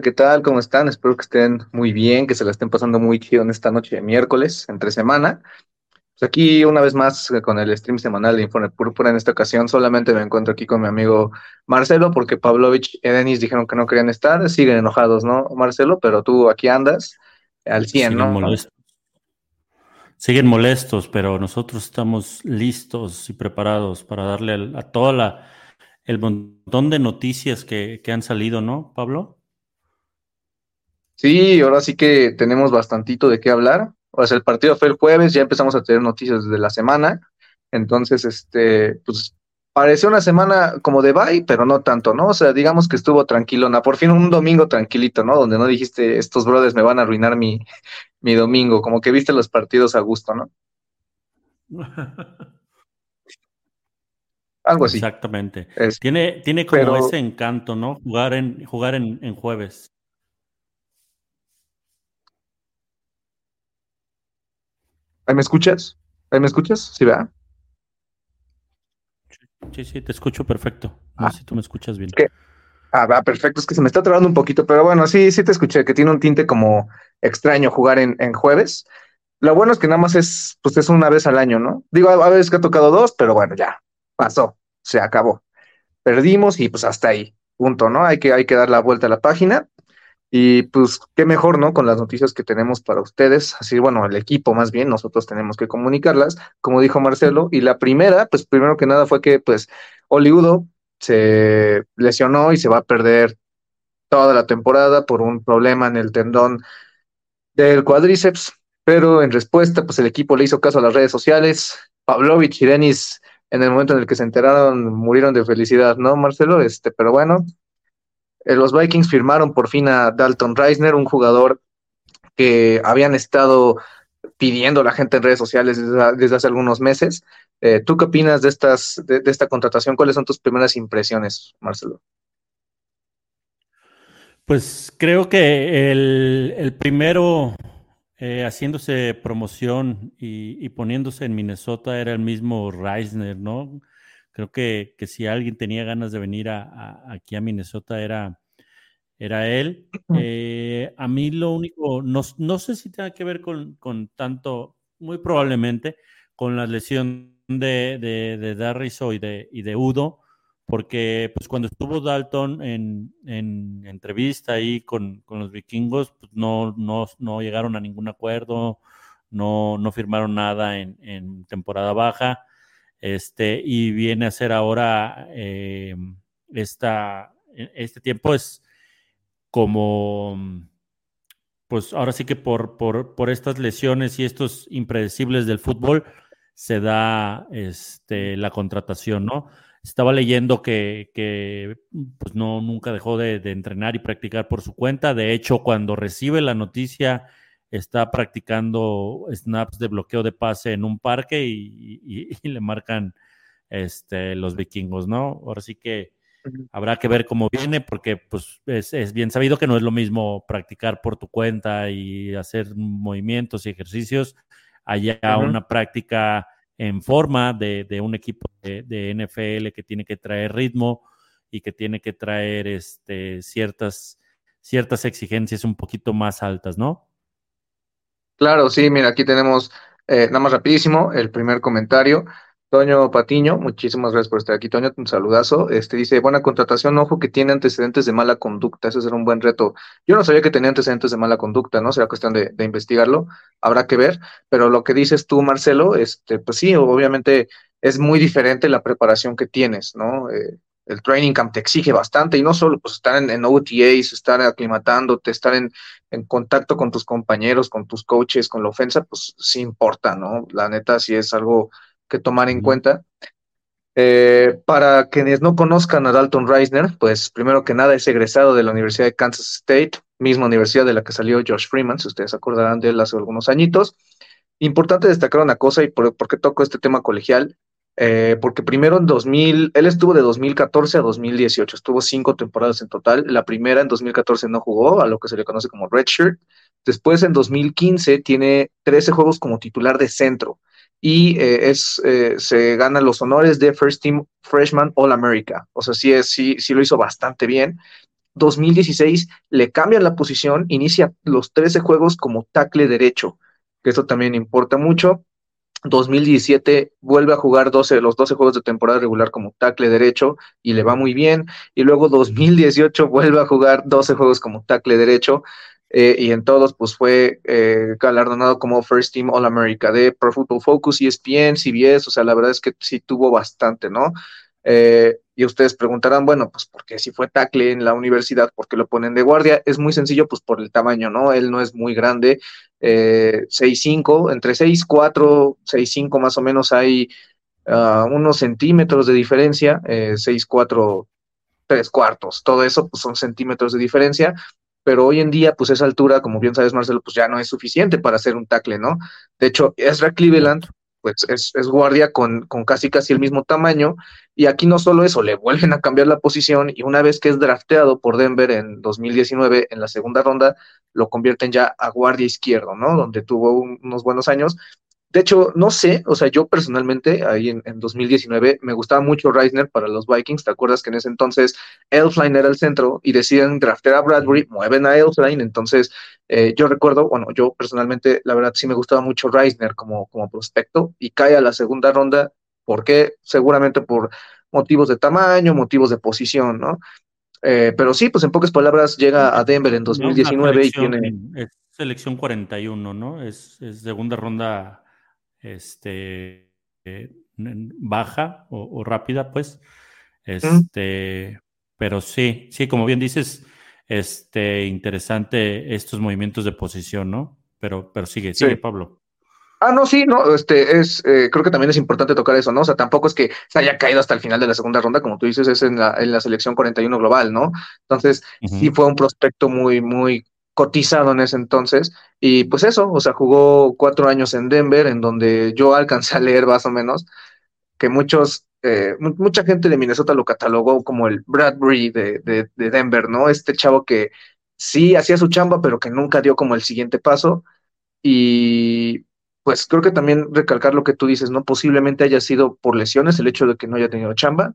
¿qué tal? ¿Cómo están? Espero que estén muy bien, que se la estén pasando muy chido en esta noche de miércoles, entre semana. Pues aquí una vez más eh, con el stream semanal de Informe Púrpura. En esta ocasión solamente me encuentro aquí con mi amigo Marcelo, porque Pavlovich y Denis dijeron que no querían estar. Siguen enojados, ¿no, Marcelo? Pero tú aquí andas al 100, Siguen ¿no? molestos. Siguen molestos, pero nosotros estamos listos y preparados para darle a toda la el montón de noticias que, que han salido, ¿no, Pablo? Sí, ahora sí que tenemos bastantito de qué hablar. O sea, el partido fue el jueves, ya empezamos a tener noticias desde la semana. Entonces, este, pues pareció una semana como de bye, pero no tanto, ¿no? O sea, digamos que estuvo tranquilona. Por fin un domingo tranquilito, ¿no? Donde no dijiste, estos brothers me van a arruinar mi, mi domingo. Como que viste los partidos a gusto, ¿no? Algo así. Exactamente. Es- Tiene, tiene como Pero- ese encanto, ¿no? Jugar en, jugar en, en jueves. ¿Ahí me escuchas? ¿Ahí me escuchas? Sí, ¿verdad? Sí, sí, te escucho perfecto. No Ah. sé si tú me escuchas bien. ¿Qué? Ah, va, perfecto. Es que se me está trabando un poquito, pero bueno, sí, sí te escuché, que tiene un tinte como extraño jugar en, en jueves. Lo bueno es que nada más es, pues es una vez al año, ¿no? Digo, a a veces que ha tocado dos, pero bueno, ya, pasó, se acabó. Perdimos y pues hasta ahí, punto, ¿no? Hay que, hay que dar la vuelta a la página. Y pues qué mejor, ¿no? Con las noticias que tenemos para ustedes. Así, bueno, el equipo más bien, nosotros tenemos que comunicarlas, como dijo Marcelo. Y la primera, pues primero que nada fue que pues Oliudo se lesionó y se va a perder toda la temporada por un problema en el tendón del cuádriceps, pero en respuesta, pues el equipo le hizo caso a las redes sociales. Pavlovich y Denis, en el momento en el que se enteraron, murieron de felicidad, ¿no, Marcelo? Este, pero bueno, eh, los Vikings firmaron por fin a Dalton Reisner, un jugador que habían estado pidiendo la gente en redes sociales desde, hace algunos meses. Eh, ¿Tú qué opinas de, estas, de, de esta contratación? ¿Cuáles son tus primeras impresiones, Marcelo? Pues creo que el, el primero eh, haciéndose promoción y, y poniéndose en Minnesota era el mismo Reisner, ¿no? Creo que, que si alguien tenía ganas de venir a, a- aquí a Minnesota era, era él. Eh, a mí lo único, no, no sé si tenga que ver con, con tanto, muy probablemente, con la lesión de, de, de Darriso y de, y de Udo, porque pues cuando estuvo Dalton en, en entrevista ahí con, con los vikingos, pues no, no, no llegaron a ningún acuerdo, no, no firmaron nada en, en temporada baja, este, y viene a ser ahora eh, esta, este tiempo es como, pues ahora sí que por, por, por estas lesiones y estos impredecibles del fútbol se da este, la contratación, ¿no? Estaba leyendo que, pues no, nunca dejó de, de, entrenar y practicar por su cuenta. De hecho, cuando recibe la noticia, está practicando snaps de bloqueo de pase en un parque y, y, y le marcan este, los vikingos, ¿no? Ahora sí que habrá que ver cómo viene, porque pues es, es, bien sabido que no es lo mismo practicar por tu cuenta y hacer movimientos y ejercicios allá uh -huh. una práctica en forma de, de un equipo de, de, NFL que tiene que traer ritmo y que tiene que traer este, ciertas, ciertas exigencias un poquito más altas, ¿no? Claro, sí, mira, aquí tenemos, eh, nada más rapidísimo, el primer comentario. Toño Patiño, muchísimas gracias por estar aquí, Toño, un saludazo. Este dice, buena contratación, ojo que tiene antecedentes de mala conducta, ese será un buen reto. Yo no sabía que tenía antecedentes de mala conducta, ¿no? Será cuestión de, de investigarlo, habrá que ver, pero lo que dices tú, Marcelo, este, pues sí, obviamente es muy diferente la preparación que tienes, ¿no? Eh, el training camp te exige bastante y no solo pues estar en, en OTAs, estar aclimatándote, estar en, en, contacto con tus compañeros, con tus coaches, con la ofensa, pues sí importa, ¿no? La neta sí es algo que tomar en cuenta. Eh, para quienes no conozcan a Dalton Reisner, pues primero que nada es egresado de la Universidad de Kansas State, misma universidad de la que salió Josh Freeman, si ustedes acordarán de él hace algunos añitos. Importante destacar una cosa y por, por qué toco este tema colegial, eh, porque primero en 2000, él estuvo de 2014 a 2018, estuvo cinco temporadas en total. La primera en 2014 no jugó, a lo que se le conoce como redshirt. Después en 2015 tiene 13 juegos como titular de centro y eh, es, eh, se gana los honores de First Team Freshman All America. O sea, sí, sí, sí lo hizo bastante bien. 2016 le cambian la posición, inicia los 13 juegos como tackle derecho, que esto también importa mucho. 2017 vuelve a jugar 12, los 12 juegos de temporada regular como tackle derecho y le va muy bien. Y luego 2018 vuelve a jugar 12 juegos como tackle derecho eh, y en todos pues fue eh, galardonado como First Team All America de Pro Football Focus, ESPN, CBS, o sea, la verdad es que sí tuvo bastante, ¿no? Eh, y ustedes preguntarán, bueno, pues porque si fue tackle en la universidad, ¿por qué lo ponen de guardia? Es muy sencillo, pues por el tamaño, ¿no? Él no es muy grande, eh, 6'5, entre 6'4, 6'5 más o menos hay uh, unos centímetros de diferencia, eh, 6'4, 3 cuartos, todo eso pues son centímetros de diferencia, pero hoy en día, pues esa altura, como bien sabes, Marcelo, pues ya no es suficiente para hacer un tackle, ¿no? De hecho, Ezra Cleveland, pues es, es guardia con, con, casi casi el mismo tamaño, y aquí no solo eso, le vuelven a cambiar la posición, y una vez que es drafteado por Denver en 2019, en la segunda ronda, lo convierten ya a guardia izquierdo, ¿no? Donde tuvo un, unos buenos años, de hecho, no sé, o sea, yo personalmente, ahí en, en, 2019, me gustaba mucho Reisner para los Vikings. ¿Te acuerdas que en ese entonces Elfline era el centro y deciden draftear a Bradbury, mueven a Elfline? Entonces, eh, yo recuerdo, bueno, yo personalmente, la verdad, sí me gustaba mucho Reisner como, como prospecto y cae a la segunda ronda. ¿Por qué? Seguramente por motivos de tamaño, motivos de posición, ¿no? Eh, pero sí, pues en pocas palabras llega a Denver en 2019 y tiene. Es selección 41, ¿no? Es, es segunda ronda este, eh, baja o, o, rápida, pues. Este, mm. pero sí, sí, como bien dices, este, interesante estos movimientos de posición, ¿no? Pero, pero sigue, sigue, sí. Pablo. Ah, no, sí, no, este es, eh, creo que también es importante tocar eso, ¿no? O sea, tampoco es que se haya caído hasta el final de la segunda ronda, como tú dices, es en la, en la selección 41 global, ¿no? Entonces, uh -huh. sí fue un prospecto muy, muy cotizado en ese entonces. Y pues eso, o sea, jugó cuatro años en Denver, en donde yo alcancé a leer más o menos que muchos, eh, mucha gente de Minnesota lo catalogó como el Bradbury de, de, de, Denver, ¿no? Este chavo que sí hacía su chamba, pero que nunca dio como el siguiente paso. Y pues creo que también recalcar lo que tú dices, ¿no? Posiblemente haya sido por lesiones el hecho de que no haya tenido chamba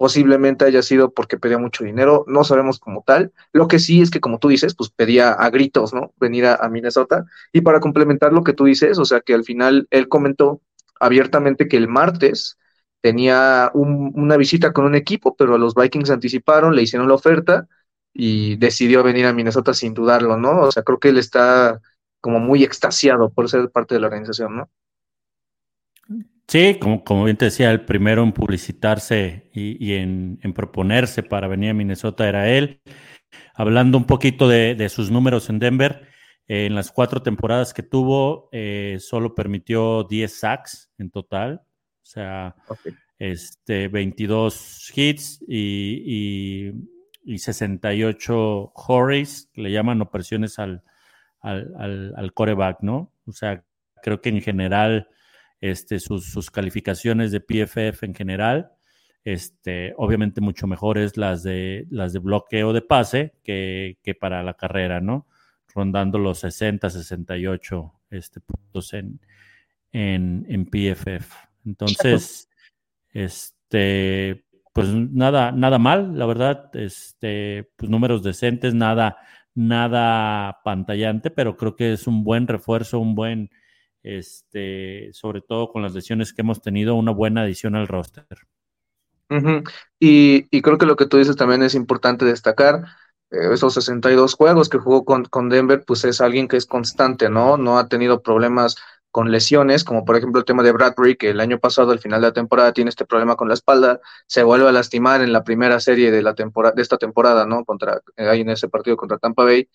posiblemente haya sido porque pedía mucho dinero, no sabemos como tal. Lo que sí es que, como tú dices, pues pedía a gritos, ¿no? Venir a, Minnesota. Y para complementar lo que tú dices, o sea, que al final él comentó abiertamente que el martes tenía un, una visita con un equipo, pero los Vikings anticiparon, le hicieron la oferta y decidió venir a Minnesota sin dudarlo, ¿no? O sea, creo que él está como muy extasiado por ser parte de la organización, ¿no? Sí, como, como, bien te decía, el primero en publicitarse y, y en, en, proponerse para venir a Minnesota era él. Hablando un poquito de, de sus números en Denver, eh, en las cuatro temporadas que tuvo, eh, solo permitió 10 sacks en total, o sea, okay. este, 22 hits y, y, y 68 hurries, le llaman opresiones al, al, al, al coreback, ¿no? O sea, creo que en general este, sus, sus, calificaciones de PFF en general, este, obviamente mucho mejores las de, las de bloqueo de pase que, que para la carrera, ¿no? Rondando los 60, 68 este, puntos en, en, en PFF. Entonces, este, pues nada, nada mal, la verdad, este, pues números decentes, nada, nada pantallante, pero creo que es un buen refuerzo, un buen este, sobre todo con las lesiones que hemos tenido, una buena adición al roster. y, creo que lo que tú dices también es importante destacar. Eh, esos 62 juegos que jugó con, con, Denver, pues es alguien que es constante, ¿no? No ha tenido problemas con lesiones, como por ejemplo el tema de Bradbury, que el año pasado, al final de la temporada, tiene este problema con la espalda, se vuelve a lastimar en la primera serie de la temporada, de esta temporada, ¿no? Contra, eh, ahí en ese partido contra Tampa Bay.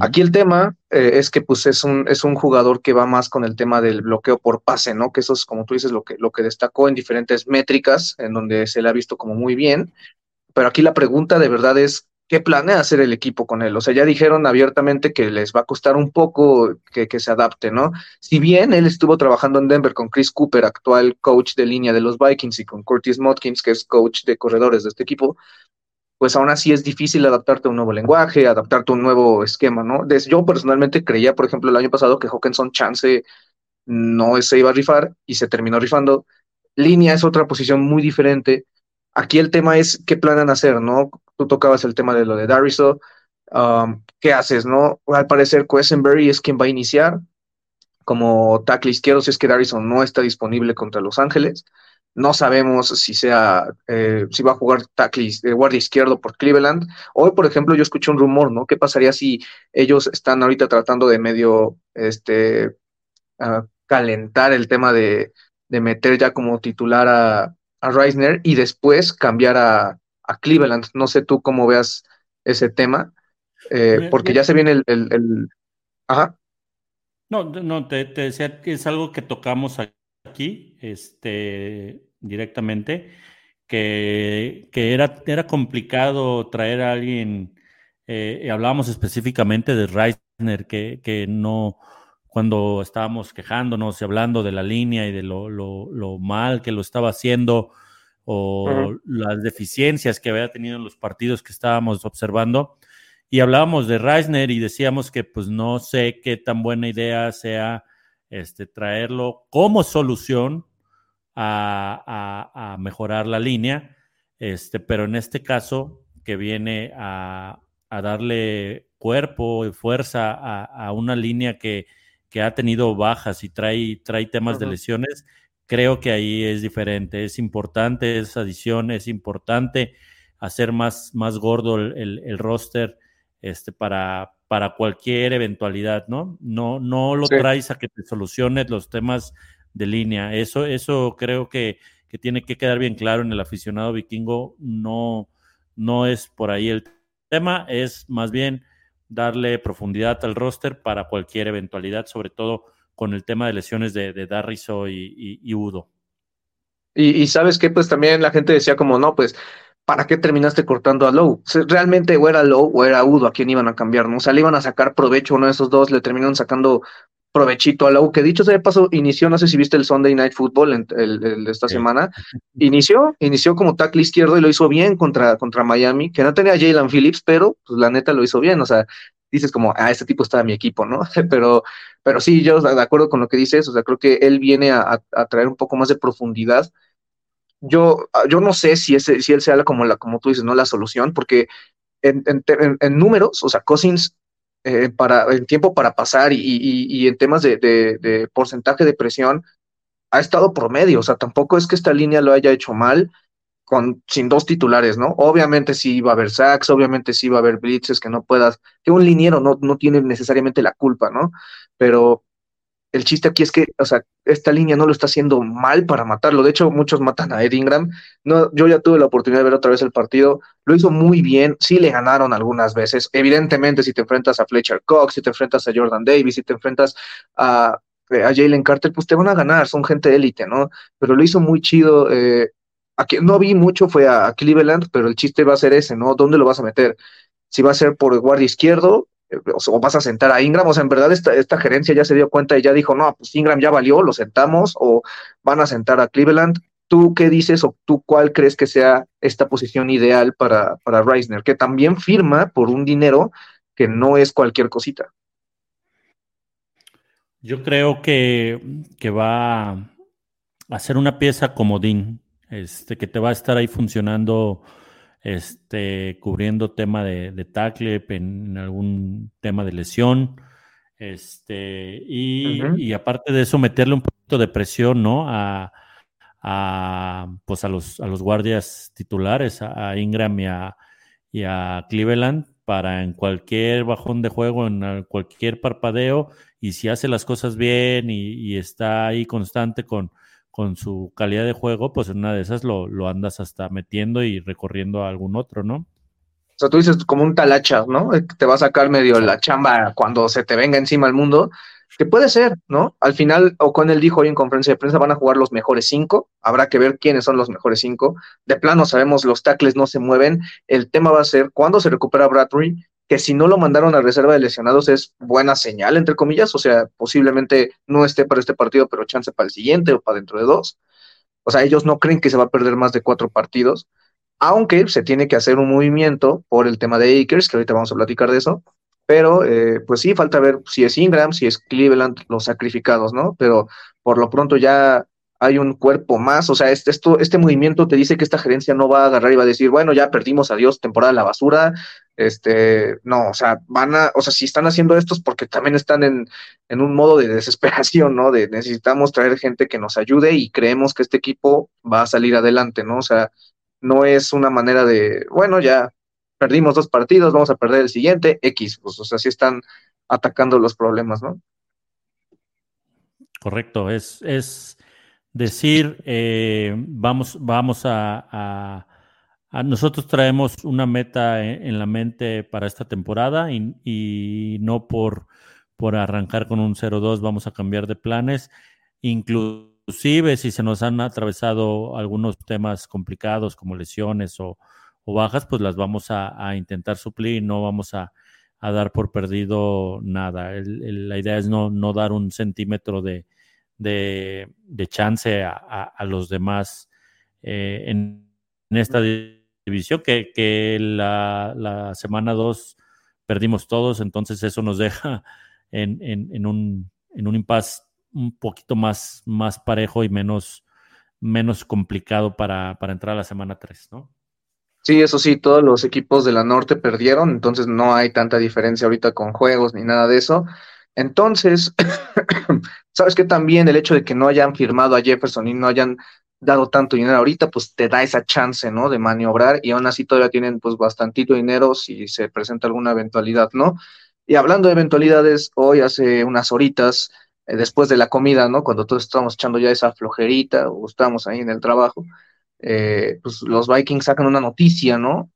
Aquí el tema eh, es que pues es un, es un jugador que va más con el tema del bloqueo por pase, ¿no? Que eso es, como tú dices, lo que, lo que destacó en diferentes métricas, en donde se le ha visto como muy bien. Pero aquí la pregunta de verdad es, ¿qué planea hacer el equipo con él? O sea, ya dijeron abiertamente que les va a costar un poco que, que, se adapte, ¿no? Si bien él estuvo trabajando en Denver con Chris Cooper, actual coach de línea de los Vikings, y con Curtis Motkins, que es coach de corredores de este equipo, pues aún así es difícil adaptarte a un nuevo lenguaje, adaptarte a un nuevo esquema, ¿no? yo personalmente creía, por ejemplo, el año pasado que Hawkinson Chance no se iba a rifar y se terminó rifando. Línea es otra posición muy diferente. Aquí el tema es qué planean hacer, ¿no? Tú tocabas el tema de lo de Dariso. Um, ¿Qué haces, no? Al parecer, Quesenberry es quien va a iniciar como tackle izquierdo si es que Darrison no está disponible contra Los Ángeles. No sabemos si sea, eh, si va a jugar tackle, de guardia izquierdo por Cleveland. Hoy, por ejemplo, yo escuché un rumor, ¿no? ¿Qué pasaría si ellos están ahorita tratando de medio, este, calentar el tema de, meter ya como titular a, a Reisner y después cambiar a, Cleveland? No sé tú cómo veas ese tema, eh, porque ya se viene el, el, Ajá. No, no, te, te decía que es algo que tocamos aquí, este, directamente, que, era, era complicado traer a alguien, eh, hablábamos específicamente de Reisner, que, que no, cuando estábamos quejándonos y hablando de la línea y de lo, lo, mal que lo estaba haciendo o las deficiencias que había tenido en los partidos que estábamos observando. Y hablábamos de Reisner y decíamos que pues no sé qué tan buena idea sea este, traerlo como solución a, mejorar la línea, este, pero en este caso que viene a, darle cuerpo y fuerza a, una línea que, ha tenido bajas y trae, trae temas de lesiones, creo que ahí es diferente, es importante esa adición, es importante hacer más, más gordo el, roster este, para, para cualquier eventualidad, ¿no? No, no lo traes a que te solucione los temas de línea. Eso, eso creo que, tiene que quedar bien claro en el aficionado vikingo. No, no es por ahí el tema, es más bien darle profundidad al roster para cualquier eventualidad, sobre todo con el tema de lesiones de, de Darriso y, y, Udo. Y, y, sabes que pues también la gente decía como, no, pues ¿para qué terminaste cortando a Lowe? realmente o era Lowe o era Udo a quien iban a cambiar, ¿no? O sea, le iban a sacar provecho a uno de esos dos, le terminaron sacando provechito a Lowe, que dicho sea de paso, inició, no sé si viste el Sunday Night Football el, esta semana, inició, inició como tackle izquierdo y lo hizo bien contra, contra Miami, que no tenía a Jalen Phillips, pero pues la neta lo hizo bien, o sea, dices como, ah, este tipo está en mi equipo, ¿no? pero, pero sí, yo de acuerdo con lo que dices, o sea, creo que él viene a, a traer un poco más de profundidad yo, ah, yo no sé si, ese, si él sea como, la, como tú dices, no la solución, porque en, en, números, o sea, Cousins eh, para, en tiempo para pasar y, y, en temas de, de, porcentaje de presión, ha estado promedio, o sea, tampoco es que esta línea lo haya hecho mal con, sin dos titulares, ¿no? Obviamente sí va a haber sacks, obviamente sí va a haber blitzes que no puedas, que un liniero no, no tiene necesariamente la culpa, ¿no? Pero el chiste aquí es que, o sea, esta línea no lo está haciendo mal para matarlo. De hecho, muchos matan a Ed Ingram. No, yo ya tuve la oportunidad de ver otra vez el partido. Lo hizo muy bien. Sí le ganaron algunas veces. Evidentemente, si te enfrentas a Fletcher Cox, si te enfrentas a Jordan Davis, si te enfrentas a, a Jalen Carter, pues te van a ganar. Son gente élite, ¿no? Pero lo hizo muy chido. Eh, a no vi mucho fue a, Cleveland, pero el chiste va a ser ese, ¿no? ¿Dónde lo vas a meter? Si va a ser por guardia izquierdo, o vas a sentar a Ingram, o sea, en verdad esta, gerencia ya se dio cuenta y ya dijo, no, pues Ingram ya valió, lo sentamos, o van a sentar a Cleveland. ¿Tú qué dices o tú cuál crees que sea esta posición ideal para, para Reisner, que también firma por un dinero que no es cualquier cosita? Yo creo que, que va a ser una pieza comodín, este, que te va a estar ahí funcionando este, cubriendo tema de, tackle, en, algún tema de lesión. Este, y, aparte de eso, meterle un poquito de presión, ¿no? A, pues a los, a los guardias titulares, a, Ingram y a, y a Cleveland, para en cualquier bajón de juego, en cualquier parpadeo, y si hace las cosas bien y, está ahí constante con, con su calidad de juego, pues en una de esas lo, lo andas hasta metiendo y recorriendo a algún otro, ¿no? O sea, tú dices como un talacha, ¿no? Te va a sacar medio la chamba cuando se te venga encima el mundo, que puede ser, ¿no? Al final, O'Connell dijo hoy en conferencia de prensa, van a jugar los mejores cinco, habrá que ver quiénes son los mejores cinco. De plano sabemos, los tackles no se mueven, el tema va a ser cuándo se recupera Bradbury, que si no lo mandaron a reserva de lesionados es buena señal, entre comillas, o sea, posiblemente no esté para este partido, pero chance para el siguiente o para dentro de dos. O sea, ellos no creen que se va a perder más de cuatro partidos aunque se tiene que hacer un movimiento por el tema de Akers, que ahorita vamos a platicar de eso, pero eh, pues sí, falta ver si es Ingram, si es Cleveland, los sacrificados, ¿no? Pero por lo pronto ya hay un cuerpo más, o sea, este, esto, este movimiento te dice que esta gerencia no va a agarrar y va a decir, bueno, ya perdimos, adiós, temporada de la basura, este, no, o sea, van a, o sea, si están haciendo esto es porque también están en, en un modo de desesperación, ¿no? De necesitamos traer gente que nos ayude y creemos que este equipo va a salir adelante, ¿no? O sea, no es una manera de, bueno, ya perdimos dos partidos, vamos a perder el siguiente, X, pues, o sea, sí están atacando los problemas, ¿no? Correcto, es, es decir, eh, vamos, vamos a, nosotros traemos una meta en, la mente para esta temporada y, y no por, por arrancar con un 0-2 vamos a cambiar de planes, inclusive si se nos han atravesado algunos temas complicados como lesiones o, bajas, pues las vamos a, intentar suplir y no vamos a, dar por perdido nada. la idea es no, no, dar un centímetro de, de, chance a, los demás eh, en, esta división, que, la, semana 2 perdimos todos, entonces eso nos deja en, un, en un impasse un poquito más, parejo y menos, menos complicado para, para entrar a la semana 3, ¿no? Sí, eso sí, todos los equipos de la norte perdieron, entonces no hay tanta diferencia ahorita con juegos ni nada de eso. Entonces, sabes que también el hecho de que no hayan firmado a Jefferson y no hayan dado tanto dinero ahorita, pues te da esa chance, ¿no? De maniobrar y aún así todavía tienen pues bastantito dinero si se presenta alguna eventualidad, ¿no? Y hablando de eventualidades, hoy hace unas horitas eh, después de la comida, ¿no? Cuando todos estábamos echando ya esa flojerita o estábamos ahí en el trabajo, eh, pues los Vikings sacan una noticia, ¿no?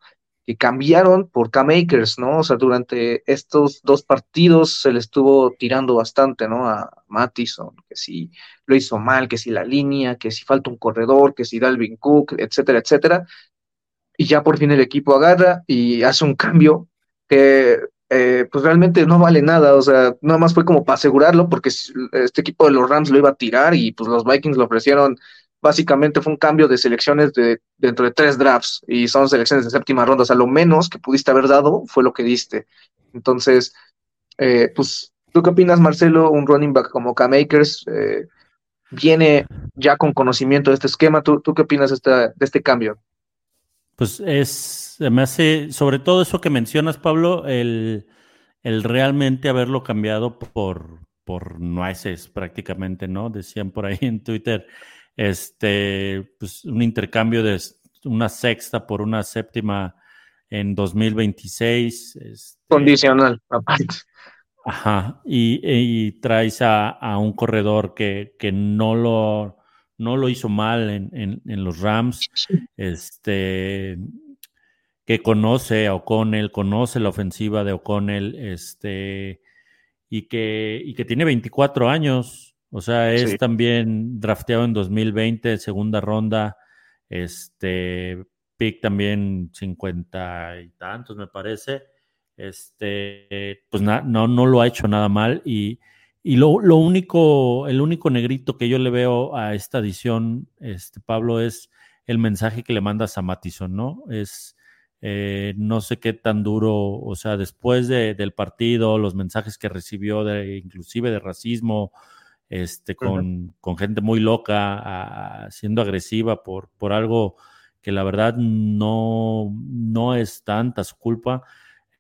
Que cambiaron por K-Makers, ¿no? O sea, durante estos dos partidos se le estuvo tirando bastante, ¿no? A Mattison, que si lo hizo mal, que si la línea, que si falta un corredor, que si Dalvin Cook, etcétera, etcétera. Y ya por fin el equipo agarra y hace un cambio que eh, pues realmente no vale nada, o sea, nada más fue como para asegurarlo, porque este equipo de los Rams lo iba a tirar y pues los Vikings lo ofrecieron, básicamente fue un cambio de selecciones de dentro de tres drafts y son selecciones de séptima ronda, o sea, lo menos que pudiste haber dado fue lo que diste. Entonces, eh, pues, ¿tú qué opinas, Marcelo? Un running back como K-Makers eh, viene ya con conocimiento de este esquema, ¿tú, tú qué opinas de este cambio? Pues es, me hace, sobre todo eso que mencionas, Pablo, el, el realmente haberlo cambiado por, por nueces prácticamente, ¿no? Decían por ahí en Twitter, este, pues un intercambio de una sexta por una séptima en 2026. Este, Condicional, aparte. Ajá, y, y traes a, a, un corredor que, que no lo no lo hizo mal en, los Rams, este, que conoce a O'Connell, conoce la ofensiva de O'Connell, este, y que, y que tiene 24 años, o sea, es también drafteado en 2020, segunda ronda, este, pick también 50 y tantos, me parece, este, pues no, no lo ha hecho nada mal y y lo, único, el único negrito que yo le veo a esta edición, este, Pablo, es el mensaje que le mandas a Matison, ¿no? Es, eh, no sé qué tan duro, o sea, después del partido, los mensajes que recibió, de, inclusive de racismo, este, con, con gente muy loca, siendo agresiva por, por algo que la verdad no, no es tanta su culpa.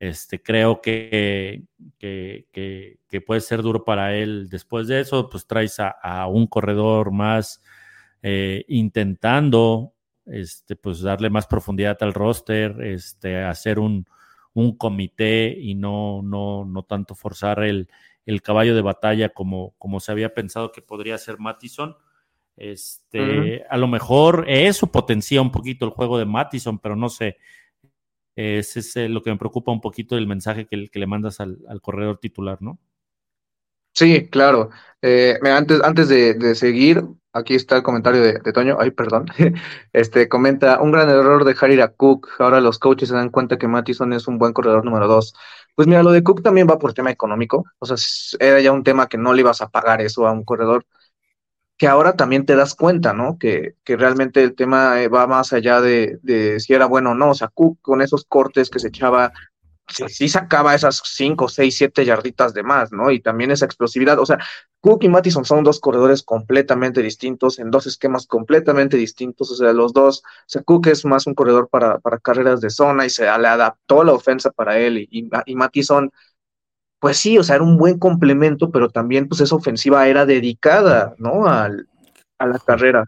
Este, creo que, que, puede ser duro para él. Después de eso, pues traes a, un corredor más eh, intentando este, pues darle más profundidad al roster, este, hacer un, un comité y no, no, no tanto forzar el, el caballo de batalla como, como se había pensado que podría ser Mattison. Este, A lo mejor eso potencia un poquito el juego de Mattison, pero no sé. Ese es lo que me preocupa un poquito del mensaje que, que le mandas al, corredor titular, ¿no? Sí, claro. Eh, antes, antes de, seguir, aquí está el comentario de, Toño. Ay, perdón. Este comenta: un gran error dejar ir a Cook. Ahora los coaches se dan cuenta que Mattison es un buen corredor número dos. Pues mira, lo de Cook también va por tema económico. O sea, era ya un tema que no le ibas a pagar eso a un corredor que ahora también te das cuenta, ¿no? Que, que realmente el tema eh, va más allá de, de, si era bueno o no. O sea, Cook con esos cortes que se echaba, sí, sacaba esas 5, 6, 7 yarditas de más, ¿no? Y también esa explosividad. O sea, Cook y Mattison son dos corredores completamente distintos, en dos esquemas completamente distintos. O sea, los dos, o sea, Cook es más un corredor para, para carreras de zona y se le adaptó la ofensa para él. Y, y, y Mattison pues sí, o sea, era un buen complemento, pero también pues esa ofensiva era dedicada, ¿no? Al, a la carrera.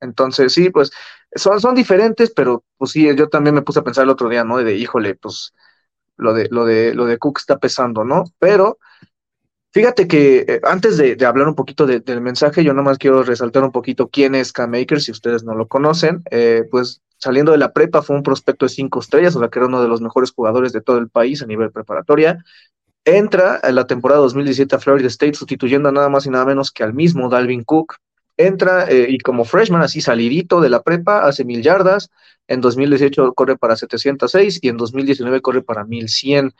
Entonces, sí, pues son, son diferentes, pero pues sí, yo también me puse a pensar el otro día, ¿no? De, híjole, pues lo de, lo de, lo de Cook está pesando, ¿no? Pero fíjate que eh, antes de, hablar un poquito del mensaje, yo nomás quiero resaltar un poquito quién es K-Maker, si ustedes no lo conocen, eh, pues saliendo de la prepa fue un prospecto de cinco estrellas, o sea que era uno de los mejores jugadores de todo el país a nivel preparatoria. Entra en la temporada 2017 a Florida State sustituyendo a nada más y nada menos que al mismo Dalvin Cook. Entra eh, y como freshman, así salidito de la prepa, hace mil yardas. En 2018 corre para 706 y en 2019 corre para 1100.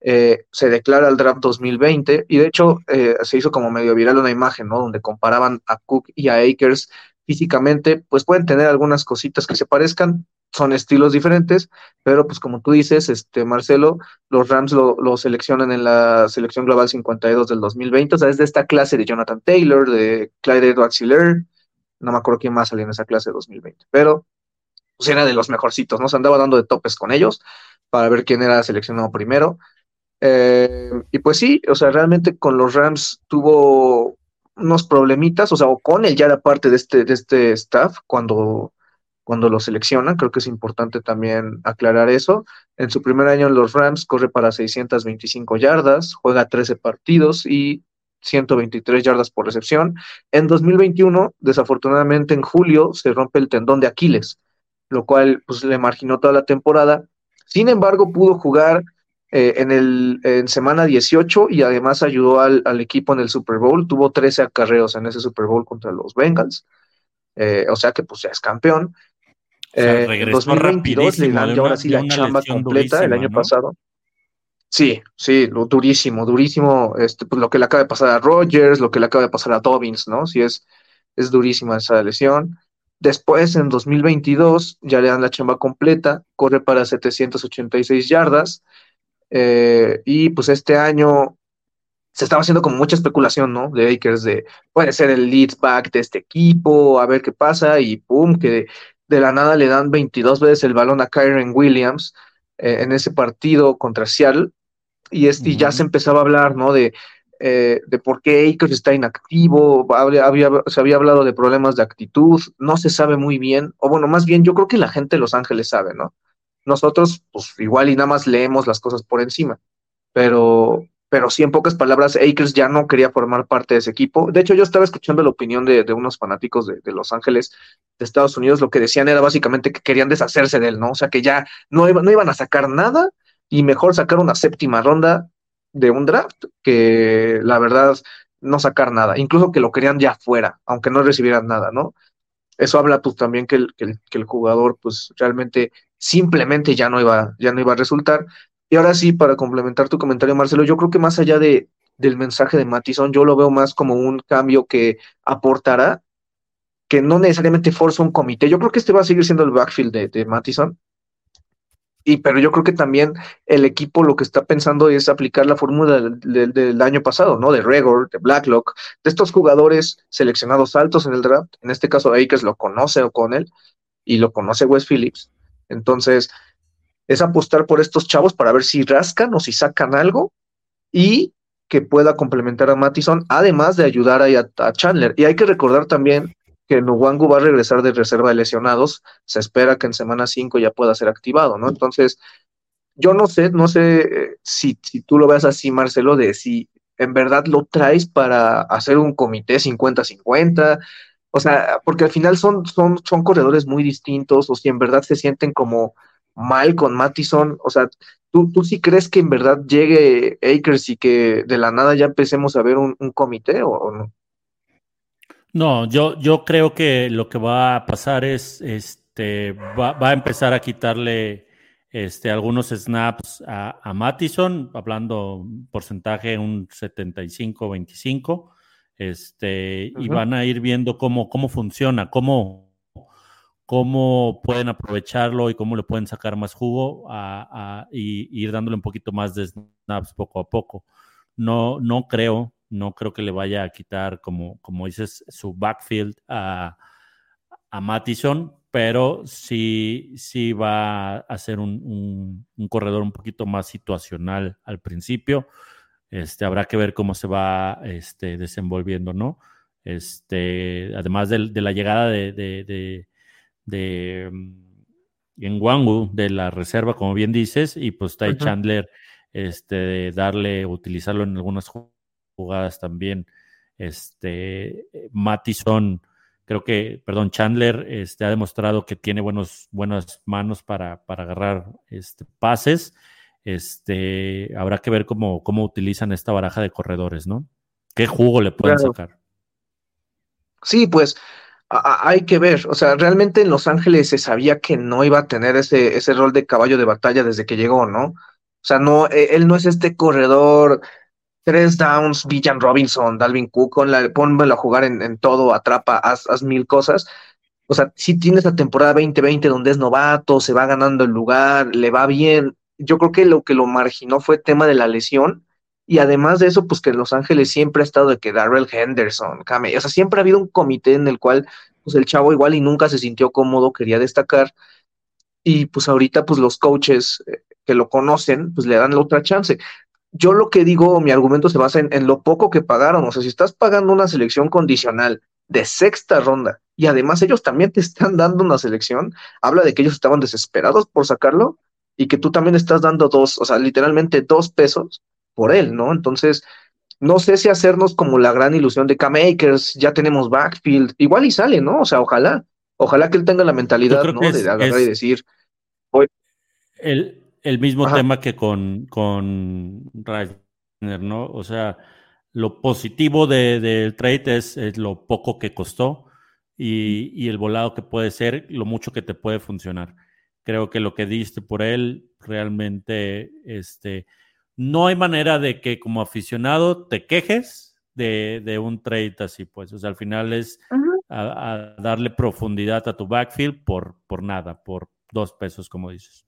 Eh, se declara el draft 2020 y de hecho eh, se hizo como medio viral una imagen, ¿no? Donde comparaban a Cook y a Akers físicamente, pues pueden tener algunas cositas que se parezcan, son estilos diferentes, pero pues como tú dices, este Marcelo, los Rams lo, seleccionan en la selección global 52 del 2020, o sea, es de esta clase de Jonathan Taylor, de Clyde Edwards no me acuerdo quién más salió en esa clase de 2020, pero pues era de los mejorcitos, ¿no? Se andaba dando de topes con ellos para ver quién era seleccionado primero. Eh, y pues sí, o sea, realmente con los Rams tuvo unos problemitas, o sea, O'Connell ya era parte de este, de este staff cuando, cuando lo seleccionan, creo que es importante también aclarar eso. En su primer año en los Rams corre para 625 yardas, juega 13 partidos y 123 yardas por recepción. En 2021, desafortunadamente en julio, se rompe el tendón de Aquiles, lo cual pues, le marginó toda la temporada. Sin embargo, pudo jugar eh, en, el, en semana 18 y además ayudó al, equipo en el Super Bowl. Tuvo 13 acarreos en ese Super Bowl contra los Bengals. Eh, o sea que pues ya es campeón. Eh, en 2022 le dan ahora sí la chamba completa el año pasado. Sí, sí, lo durísimo, durísimo. Este, pues lo que le acaba de pasar a Rogers, lo que le acaba de pasar a Dobbins, ¿no? Sí, es, es durísima esa lesión. Después, en 2022, ya le dan la chamba completa, corre para 786 yardas, eh, y pues este año se estaba haciendo como mucha especulación, ¿no? De Akers, de puede ser el lead back de este equipo, a ver qué pasa, y pum, que de, la nada le dan 22 veces el balón a Kyron Williams eh, en ese partido contra Seattle, y, este, ya se empezaba a hablar, ¿no? De, eh, de por qué Akers está inactivo, había, se había hablado de problemas de actitud, no se sabe muy bien, o bueno, más bien yo creo que la gente de Los Ángeles sabe, ¿no? Nosotros, pues igual y nada más leemos las cosas por encima, pero, pero sí, en pocas palabras, Akers ya no quería formar parte de ese equipo. De hecho, yo estaba escuchando la opinión de, unos fanáticos de, Los Ángeles, de Estados Unidos, lo que decían era básicamente que querían deshacerse de él, ¿no? O sea, que ya no, no iban a sacar nada y mejor sacar una séptima ronda de un draft que la verdad no sacar nada, incluso que lo querían ya fuera, aunque no recibieran nada, ¿no? Eso habla pues también que el, que que el jugador pues realmente simplemente ya no iba, ya no iba a resultar. Y ahora sí, para complementar tu comentario, Marcelo, yo creo que más allá de, del mensaje de Matison, yo lo veo más como un cambio que aportará, que no necesariamente forza un comité. Yo creo que este va a seguir siendo el backfield de, de Matison. Y, pero yo creo que también el equipo lo que está pensando es aplicar la fórmula del, del, año pasado, ¿no? De Regor, de Blacklock, de estos jugadores seleccionados altos en el draft. En este caso, Akers lo conoce o con él y lo conoce Wes Phillips entonces, es apostar por estos chavos para ver si rascan o si sacan algo y que pueda complementar a Mattison, además de ayudar ahí a, Chandler. Y hay que recordar también que Nuwangu va a regresar de reserva de lesionados, se espera que en semana 5 ya pueda ser activado, ¿no? Entonces, yo no sé, no sé eh, si, si tú lo ves así, Marcelo, de si en verdad lo traes para hacer un comité 50-50, o sea, porque al final son, son, son corredores muy distintos, o si en verdad se sienten como mal con Mattison, o sea, ¿tú, tú sí crees que en verdad llegue Akers y que de la nada ya empecemos a ver un, comité o, no? No, yo, yo creo que lo que va a pasar es, este, va, va a empezar a quitarle este, algunos snaps a, a Mattison, hablando porcentaje un 75-25, este, y van a ir viendo cómo, cómo funciona, cómo, cómo pueden aprovecharlo y cómo le pueden sacar más jugo a, y, ir dándole un poquito más de snaps poco a poco. No, no creo, no creo que le vaya a quitar, como, como dices, su backfield a, a Mattison, pero sí, sí va a ser un, corredor un poquito más situacional al principio. Este, habrá que ver cómo se va este, desenvolviendo, ¿no? Este, además de, la llegada de, mm, de la reserva, como bien dices, y pues Ty Chandler, este, darle, utilizarlo en algunas jugadas también. Este, Mattison Creo que, perdón, Chandler este, ha demostrado que tiene buenos, buenas manos para, para agarrar este, pases. Este, habrá que ver cómo, cómo utilizan esta baraja de corredores, ¿no? ¿Qué jugo le pueden sacar? Sí, pues hay que ver. O sea, realmente en Los Ángeles se sabía que no iba a tener ese, ese rol de caballo de batalla desde que llegó, ¿no? O sea, no, e, él no es este corredor tres downs, Villan Robinson, Dalvin Cook, con la, a jugar en, todo, atrapa, haz, mil cosas. O sea, si tiene esta temporada 2020 donde es novato, se va ganando el lugar, le va bien. Yo creo que lo que lo marginó fue tema de la lesión. Y además de eso, pues que Los Ángeles siempre ha estado de que Darrell Henderson, Kame, o sea, siempre ha habido un comité en el cual, pues el chavo igual y nunca se sintió cómodo, quería destacar. Y pues ahorita, pues los coaches eh, que lo conocen, pues le dan la otra chance yo lo que digo, mi argumento se basa en, lo poco que pagaron. O sea, si estás pagando una selección condicional de sexta ronda y además ellos también te están dando una selección, habla de que ellos estaban desesperados por sacarlo y que tú también estás dando dos, o sea, literalmente dos pesos por él, ¿no? Entonces, no sé si hacernos como la gran ilusión de K-Makers, ya tenemos backfield, igual y sale, ¿no? O sea, ojalá, ojalá que él tenga la mentalidad, ¿no? de agarrar y decir, voy. El, el mismo tema que con, con Reisner, ¿no? O sea, lo positivo del de, trade es, lo poco que costó y, el volado que puede ser, lo mucho que te puede funcionar. Creo que lo que diste por él realmente, este, no hay manera de que como aficionado te quejes de, un trade así, pues. O sea, al final es a, darle profundidad a tu backfield por, por nada, por dos pesos, como dices.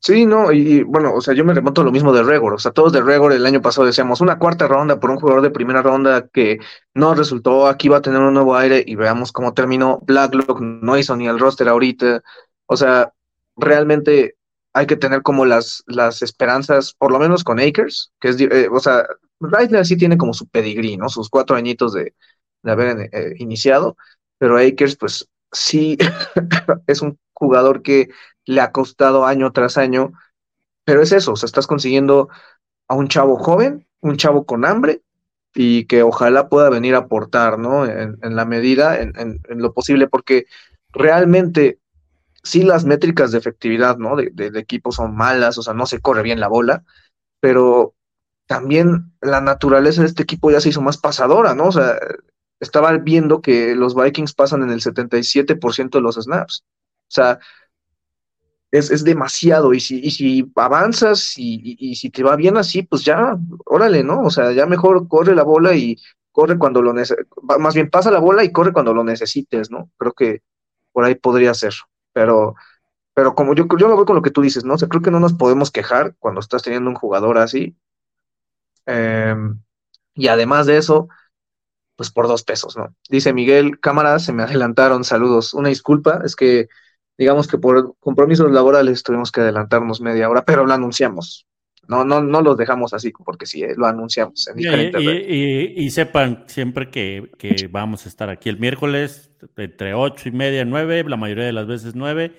Sí, no, y, bueno, o sea, yo me remonto a lo mismo de Regor, o sea, todos de Regor el año pasado decíamos una cuarta ronda por un jugador de primera ronda que no resultó, aquí va a tener un nuevo aire y veamos cómo terminó. Blacklock no hizo ni el roster ahorita, o sea, realmente hay que tener como las, las esperanzas, por lo menos con Akers, que es, eh, o sea, Reitner sí tiene como su pedigrí, ¿no? Sus cuatro añitos de, haber eh, iniciado, pero Akers, pues sí, es un jugador que le ha costado año tras año, pero es eso, o sea, estás consiguiendo a un chavo joven, un chavo con hambre y que ojalá pueda venir a aportar, ¿no? En, la medida, en, lo posible, porque realmente sí las métricas de efectividad, ¿no? De, de, equipo son malas, o sea, no se corre bien la bola, pero también la naturaleza de este equipo ya se hizo más pasadora, ¿no? O sea, estaba viendo que los Vikings pasan en el 77% de los snaps. O sea, es, demasiado. Y si, y si avanzas y, si te va bien así, pues ya, órale, ¿no? O sea, ya mejor corre la bola y corre cuando lo necesites. Más bien pasa la bola y corre cuando lo necesites, ¿no? Creo que por ahí podría ser. Pero, pero como yo, yo me voy con lo que tú dices, ¿no? O sea, creo que no nos podemos quejar cuando estás teniendo un jugador así. Em, y además de eso, pues por dos pesos, ¿no? Dice Miguel, cámara, se me adelantaron, saludos. Una disculpa, es que digamos que por compromisos laborales tuvimos que adelantarnos media hora, pero lo anunciamos. No, no, no los dejamos así porque sí, eh, lo anunciamos en Y, diferentes y- redes. y- y sepan siempre que, que vamos a estar aquí el miércoles entre ocho y media, nueve, la mayoría de las veces nueve,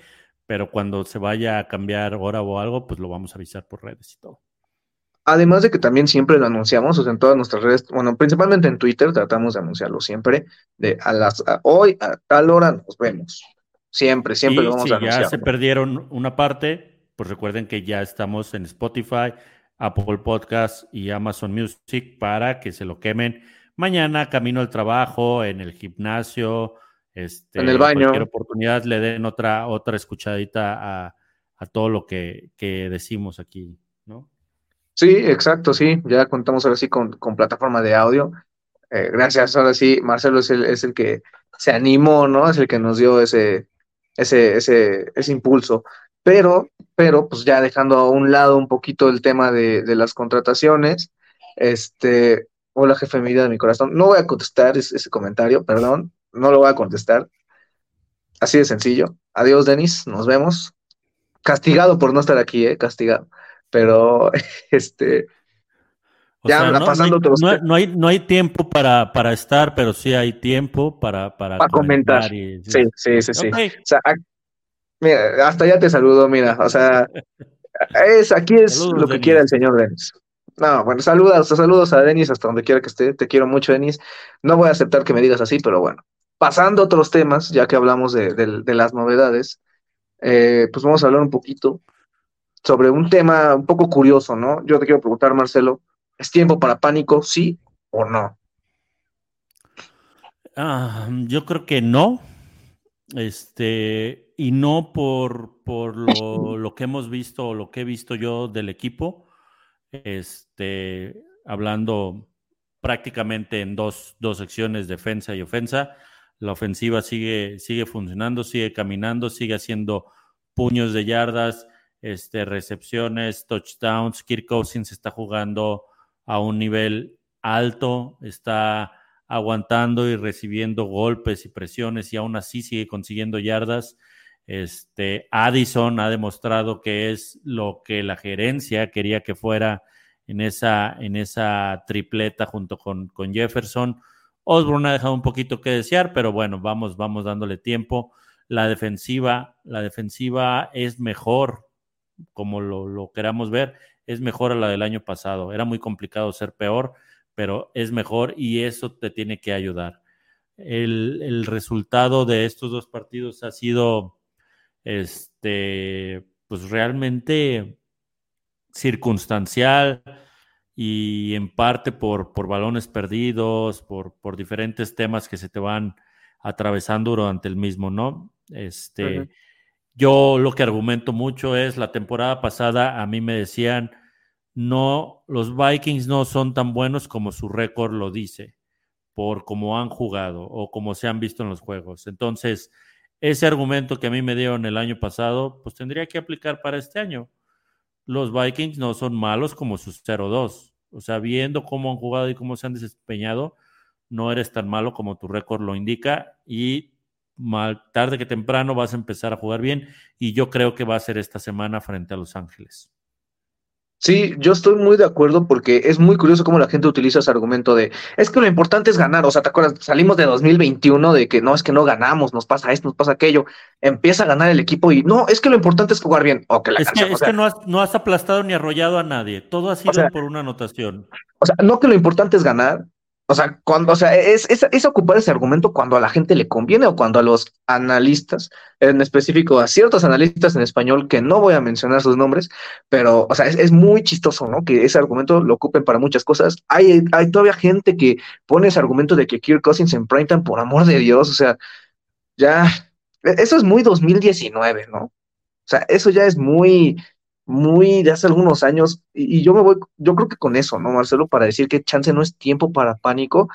pero cuando se vaya a cambiar hora o algo, pues lo vamos a avisar por redes y todo. Además de que también siempre lo anunciamos, o sea, en todas nuestras redes, bueno, principalmente en Twitter tratamos de anunciarlo siempre, de a las a hoy a tal hora nos vemos. Siempre, siempre y lo vamos si a ya anunciar. se perdieron una parte, pues recuerden que ya estamos en Spotify, Apple Podcast y Amazon Music para que se lo quemen mañana, camino al trabajo, en el gimnasio, este, En el baño. Cualquier oportunidad le den otra, otra escuchadita a, a todo lo que, que decimos aquí, ¿no? Sí, exacto, sí, ya contamos ahora sí con, con plataforma de audio. Eh, gracias, ahora sí, Marcelo es el, es el que se animó, ¿no? Es el que nos dio ese, ese, ese, ese impulso. Pero, pero, pues ya dejando a un lado un poquito el tema de, de las contrataciones, este, hola jefe mi vida de mi corazón, no voy a contestar ese, ese comentario, perdón, no lo voy a contestar. Así de sencillo. Adiós, Denis, nos vemos. Castigado por no estar aquí, ¿eh? Castigado. Pero, este, O Ya, sea, no, pasando no hay, no hay- no hay- no hay tiempo para, para estar, pero sí hay tiempo para, para, Para comentar. y- Sí, sí, sí, sí. O sea, mira, hasta ya te saludo, mira, o sea, es, aquí es Saludos, lo que Denis. quiera el señor Denis. No, bueno, saludos, saludos a Denis hasta donde quiera que esté, te quiero mucho, Denis. No voy a aceptar que me digas así, pero bueno. Pasando a otros temas, ya que hablamos de, de- de las novedades, eh, pues vamos a hablar un poquito sobre un tema un poco curioso, ¿no? Yo te quiero preguntar, Marcelo, ¿es tiempo para pánico, sí o no? Ah, yo creo que no. Este, y no por, por lo, lo que hemos visto o lo que he visto yo del equipo. Este, hablando prácticamente en dos, dos secciones, defensa y ofensa. La ofensiva sigue, sigue funcionando, sigue caminando, sigue haciendo puños de yardas, este, recepciones, touchdowns. Kirk Cousins está jugando a un nivel alto, está aguantando y recibiendo golpes y presiones y aún así sigue consiguiendo yardas. Este, Addison ha demostrado que es lo que la gerencia quería que fuera en esa, en esa tripleta junto con, con Jefferson. Osborne ha dejado un poquito que desear, pero bueno, vamos, vamos dándole tiempo. La defensiva, la defensiva es mejor, como lo, lo queramos ver, es mejor a la del año pasado. Era muy complicado ser peor, pero es mejor y eso te tiene que ayudar. El, el resultado de estos dos partidos ha sido, este, pues realmente circunstancial y en parte por, por balones perdidos, por, por diferentes temas que se te van atravesando durante el mismo, ¿no? Este, yo lo que argumento mucho es la temporada pasada a mí me decían, no, los Vikings no son tan buenos como su récord lo dice, por cómo han jugado o como se han visto en los juegos. Entonces, ese argumento que a mí me dieron el año pasado, pues tendría que aplicar para este año. Los Vikings no son malos como sus 0-2. O sea, viendo cómo han jugado y cómo se han desempeñado, no eres tan malo como tu récord lo indica y mal, tarde que temprano vas a empezar a jugar bien y yo creo que va a ser esta semana frente a Los Ángeles. Sí, yo estoy muy de acuerdo porque es muy curioso cómo la gente utiliza ese argumento de, es que lo importante es ganar, o sea, ¿te acuerdas? Salimos de 2021 de que no, es que no ganamos, nos pasa esto, nos pasa aquello, empieza a ganar el equipo y no, es que lo importante es jugar bien, o que la Es que, o es que no, has, no has aplastado ni arrollado a nadie, todo ha sido sea, por una anotación. o sea, no que lo importante es ganar, o sea, cuando, o sea, es, es, es ocupar ese argumento cuando a la gente le conviene o cuando a los analistas, en específico a ciertos analistas en español, que no voy a mencionar sus nombres, pero, o sea, es, es muy chistoso, ¿no? Que ese argumento lo ocupen para muchas cosas. Hay, hay todavía gente que pone ese argumento de que Kirk Cousins en primetime, por amor de Dios, o sea, ya, eso es muy 2019, ¿no? O sea, eso ya es muy, muy de hace algunos años, y, yo me voy, yo creo que con eso, ¿no, Marcelo? Para decir que chance no es tiempo para pánico.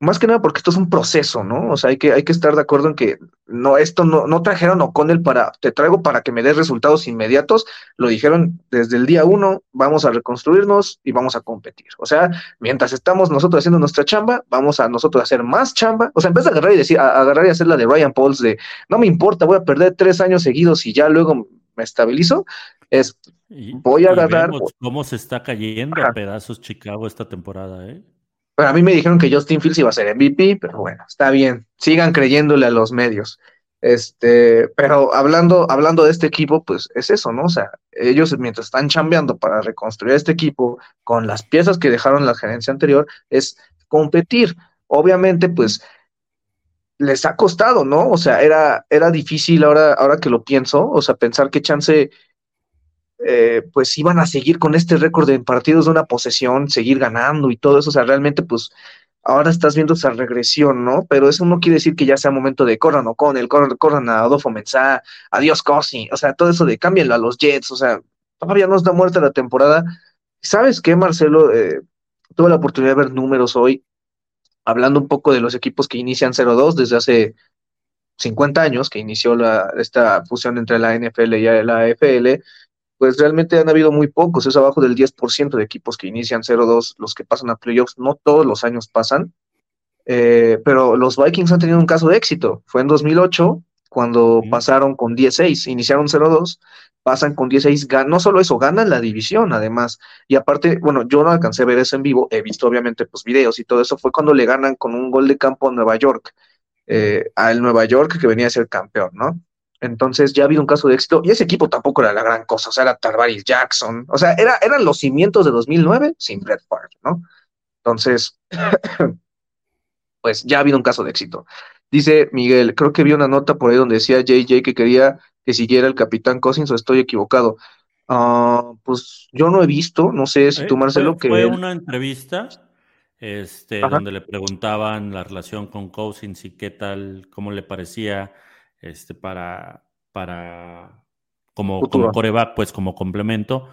más que nada porque esto es un proceso, ¿no? O sea, hay que, hay que estar de acuerdo en que no, esto no, no trajeron O'Connell para, te traigo para que me des resultados inmediatos, lo dijeron desde el día uno, vamos a reconstruirnos y vamos a competir. O sea, mientras estamos nosotros haciendo nuestra chamba, vamos a nosotros hacer más chamba. O sea, en vez de agarrar y decir, agarrar y hacer la de Ryan Pauls de, no me importa, voy a perder tres años seguidos y ya luego me estabilizo, es, voy a agarrar. cómo se está cayendo a pedazos Chicago esta temporada, ¿eh? a mí me dijeron que Justin Fields iba a ser MVP, pero bueno, está bien. Sigan creyéndole a los medios. Este, pero hablando, hablando de este equipo, pues es eso, ¿no? O sea, ellos mientras están chambeando para reconstruir este equipo con las piezas que dejaron la gerencia anterior, es competir. Obviamente, pues les ha costado, ¿no? O sea, era, era difícil ahora, ahora que lo pienso, o sea, pensar que chance eh, pues iban a seguir con este récord de partidos de una posesión, seguir ganando y todo eso, o sea, realmente pues ahora estás viendo esa regresión, ¿no? Pero eso no quiere decir que ya sea momento de corran o con el corran, corran a Adolfo Menzá, adiós Cosi, o sea, todo eso de cámbienlo a los Jets, o sea, todavía no está muerta la temporada. ¿Sabes qué, Marcelo? Eh, tuve la oportunidad de ver números hoy, hablando un poco de los equipos que inician 0-2 desde hace 50 años, que inició la, esta fusión entre la NFL y la AFL, pues realmente han habido muy pocos, es abajo del 10% de equipos que inician 0-2 los que pasan a playoffs, no todos los años pasan, eh, pero los Vikings han tenido un caso de éxito, fue en 2008 cuando pasaron con 16, iniciaron 0-2, pasan con 16, no solo eso, ganan la división además, y aparte, bueno, yo no alcancé a ver eso en vivo, he visto obviamente pues videos y todo eso, fue cuando le ganan con un gol de campo a Nueva York, eh, al Nueva York que venía a ser campeón, ¿no? Entonces ya ha habido un caso de éxito y ese equipo tampoco era la gran cosa, o sea, era Tarvaris Jackson, o sea, era, eran los cimientos de 2009 sin Red Park, ¿no? Entonces, pues ya ha habido un caso de éxito. Dice Miguel, creo que vi una nota por ahí donde decía JJ que quería que siguiera el capitán Cousins o estoy equivocado. Ah, pues yo no he visto, no sé si tú, Marcelo, que... Fue una entrevista este, donde le preguntaban la relación con Cousins y qué tal, cómo le parecía este, para, para como, como coreback, pues como complemento.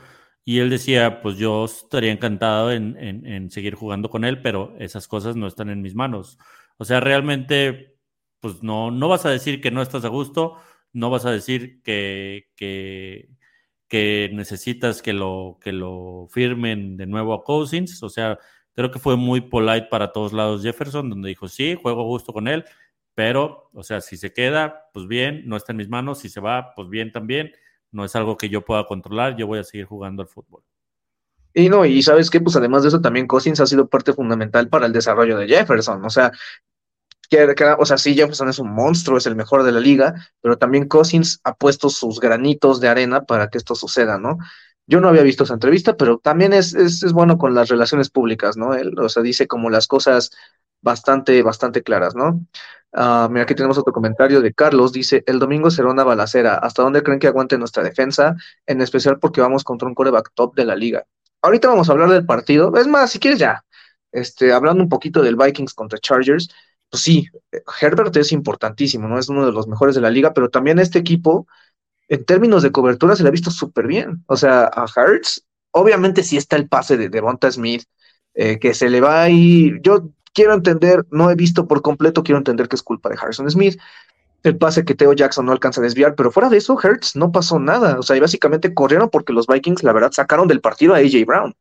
Y él decía, pues yo estaría encantado en, en, seguir jugando con él, pero esas cosas no están en mis manos. O sea, realmente, pues no, no vas a decir que no estás a gusto, no vas a decir que, que, que necesitas que lo, que lo firmen de nuevo a Cousins. O sea, creo que fue muy polite para todos lados Jefferson, donde dijo, sí, juego a gusto con él, pero, o sea, si se queda, pues bien, no está en mis manos. Si se va, pues bien también. No es algo que yo pueda controlar. Yo voy a seguir jugando al fútbol. Y no, y sabes qué, pues además de eso, también Cousins ha sido parte fundamental para el desarrollo de Jefferson. O sea, que, o sea, sí, Jefferson es un monstruo, es el mejor de la liga, pero también Cousins ha puesto sus granitos de arena para que esto suceda, ¿no? Yo no había visto esa entrevista, pero también es, es, es bueno con las relaciones públicas, ¿no? Él, o sea, dice como las cosas bastante, bastante claras, ¿no? Uh, mira, aquí tenemos otro comentario de Carlos, dice, el domingo será una balacera, ¿hasta dónde creen que aguante nuestra defensa? En especial porque vamos contra un coreback top de la liga. Ahorita vamos a hablar del partido, es más, si quieres ya, este, hablando un poquito del Vikings contra Chargers, pues sí, Herbert es importantísimo, ¿no? Es uno de los mejores de la liga, pero también este equipo, en términos de cobertura, se le ha visto súper bien. O sea, a Hertz, obviamente sí está el pase de Devonta Smith, eh, que se le va ahí, yo quiero entender, no he visto por completo, quiero entender que es culpa de Harrison Smith. El pase que Theo Jackson no alcanza a desviar, pero fuera de eso, Hertz no pasó nada. O sea, y básicamente corrieron porque los Vikings, la verdad, sacaron del partido a AJ Brown.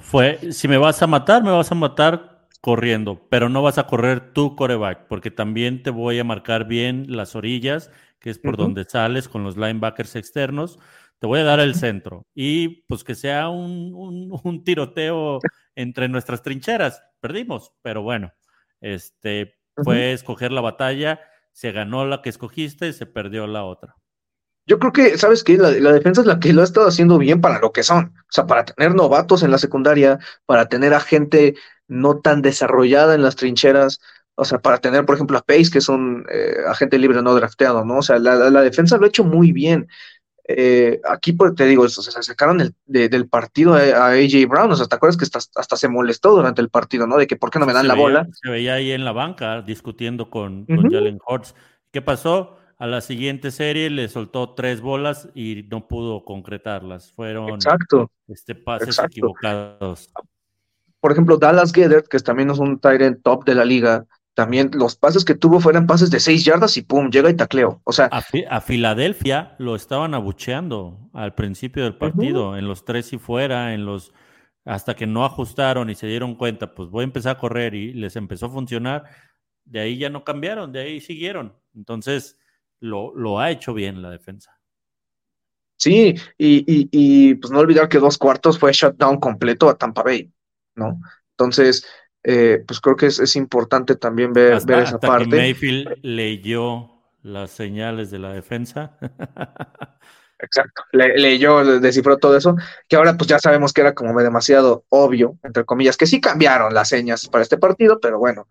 Fue, si me vas a matar, me vas a matar corriendo, pero no vas a correr tu coreback, porque también te voy a marcar bien las orillas, que es por donde sales con los linebackers externos. Te voy a dar el centro y pues que sea un, un tiroteo entre nuestras trincheras. Perdimos, pero bueno, este fue escoger la batalla, se ganó la que escogiste y se perdió la otra. Yo creo que, ¿sabes qué? La, defensa es la que lo ha estado haciendo bien para lo que son. O sea, para tener novatos en la secundaria, para tener a gente no tan desarrollada en las trincheras, o sea, para tener, por ejemplo, a Pace, que es un eh, agente libre no drafteado, ¿no? O sea, la, la, defensa lo ha hecho muy bien. Eh, aquí te digo, eso, se sacaron del partido a, AJ Brown, o sea, ¿te acuerdas que hasta, se molestó durante el partido, ¿no? De que por qué no me dan la bola. Se veía ahí en la banca discutiendo con, Jalen Hurts. ¿Qué pasó? A la siguiente serie le soltó tres bolas y no pudo concretarlas. Fueron exacto, este, pases equivocados. por ejemplo, Dallas Gedert, que también es un Tyrant top de la liga, también los pases que tuvo fueron pases de seis yardas y pum, llega y tacleo. O sea, a, Filadelfia lo estaban abucheando al principio del partido, en los tres y fuera, en los hasta que no ajustaron y se dieron cuenta, pues voy a empezar a correr y les empezó a funcionar. De ahí ya no cambiaron, de ahí siguieron. Entonces, lo, lo ha hecho bien la defensa. Sí, y, y, pues no olvidar que dos cuartos fue shutdown completo a Tampa Bay, ¿no? Entonces, eh, pues creo que es, importante también ver, ver esa parte. Que Mayfield leyó las señales de la defensa. Exacto, Le, leyó, descifró todo eso, que ahora pues ya sabemos que era como demasiado obvio, entre comillas, que sí cambiaron las señas para este partido, pero bueno,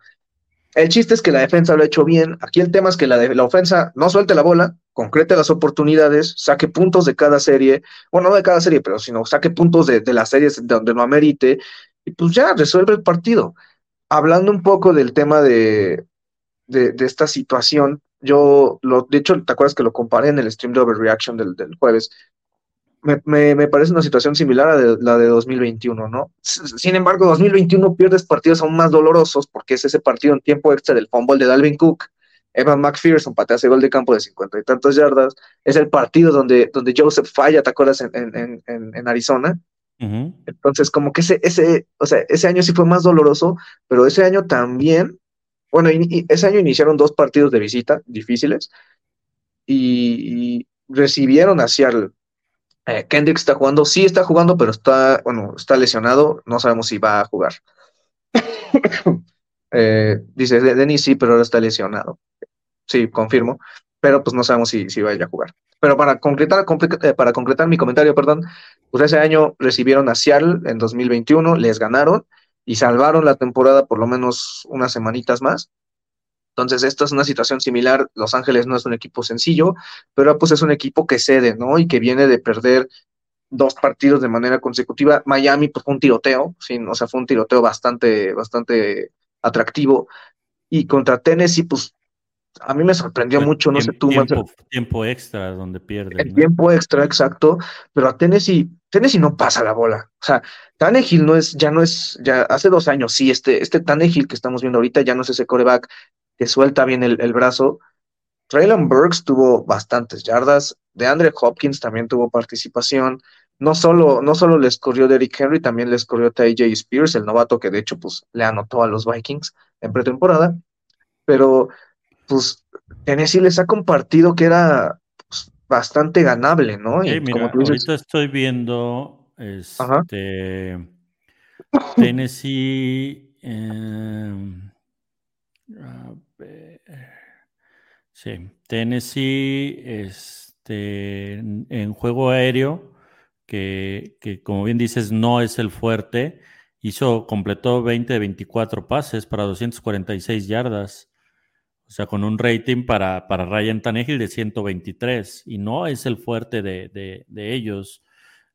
el chiste es que la defensa lo ha hecho bien. Aquí el tema es que la, la ofensa no suelte la bola, concrete las oportunidades, saque puntos de cada serie, bueno, no de cada serie, pero sino saque puntos de, las series donde no amerite, y pues ya resuelve el partido. Hablando un poco del tema de, de, esta situación, yo, lo, de hecho, ¿te acuerdas que lo comparé en el stream de Overreaction del, del jueves? me, me, parece una situación similar a la de 2021, ¿no? Sin embargo, 2021 pierdes partidos aún más dolorosos porque es ese partido en tiempo extra del fumble de Dalvin Cook, Evan McPherson patea ese gol de campo de cincuenta y tantas yardas, es el partido donde, donde Joseph falla, ¿te acuerdas? En, en, en Arizona. Entonces, como que ese, ese, o sea, ese año sí fue más doloroso, pero ese año también, bueno, ese año iniciaron dos partidos de visita difíciles y, recibieron a Seattle eh, Kendrick está jugando, sí está jugando, pero está, bueno, está lesionado, no sabemos si va a jugar. Eh, dice Denis sí, pero ahora está lesionado. Sí, confirmo, pero pues no sabemos si, si vaya a jugar. Pero para concretar, eh, para concretar mi comentario, perdón, pues ese año recibieron a Seattle en 2021, les ganaron y salvaron la temporada por lo menos unas semanitas más. Entonces, esto es una situación similar. Los Ángeles no es un equipo sencillo, pero pues es un equipo que cede, ¿no? Y que viene de perder dos partidos de manera consecutiva. Miami, pues fue un tiroteo, sí, o sea, fue un tiroteo bastante, bastante atractivo. Y contra Tennessee, pues a mí me sorprendió mucho, no sé tú, tiempo, tiempo extra donde pierde. El tiempo extra, exacto, pero a Tennessee, Tennessee no pasa la bola. O sea, Tannehill no es, ya no es, ya hace dos años, sí, este, este Tannehill que estamos viendo ahorita ya no es ese coreback que suelta bien el, brazo. Traylon Burks tuvo bastantes yardas, de Andre Hopkins también tuvo participación. No solo, no solo les corrió Derrick Henry, también les corrió TJ Spears, el novato que de hecho pues, le anotó a los Vikings en pretemporada. Pero pues Tennessee les ha compartido que era pues, bastante ganable, ¿no? y como tú dices, ahorita estoy viendo este, Tennessee. Eh, Sí, Tennessee, este, en juego aéreo, que, como bien dices, no es el fuerte, hizo, completó 20 de 24 pases para 246 yardas. O sea, con un rating para, para Ryan Tannehill de 123, y no es el fuerte de, ellos.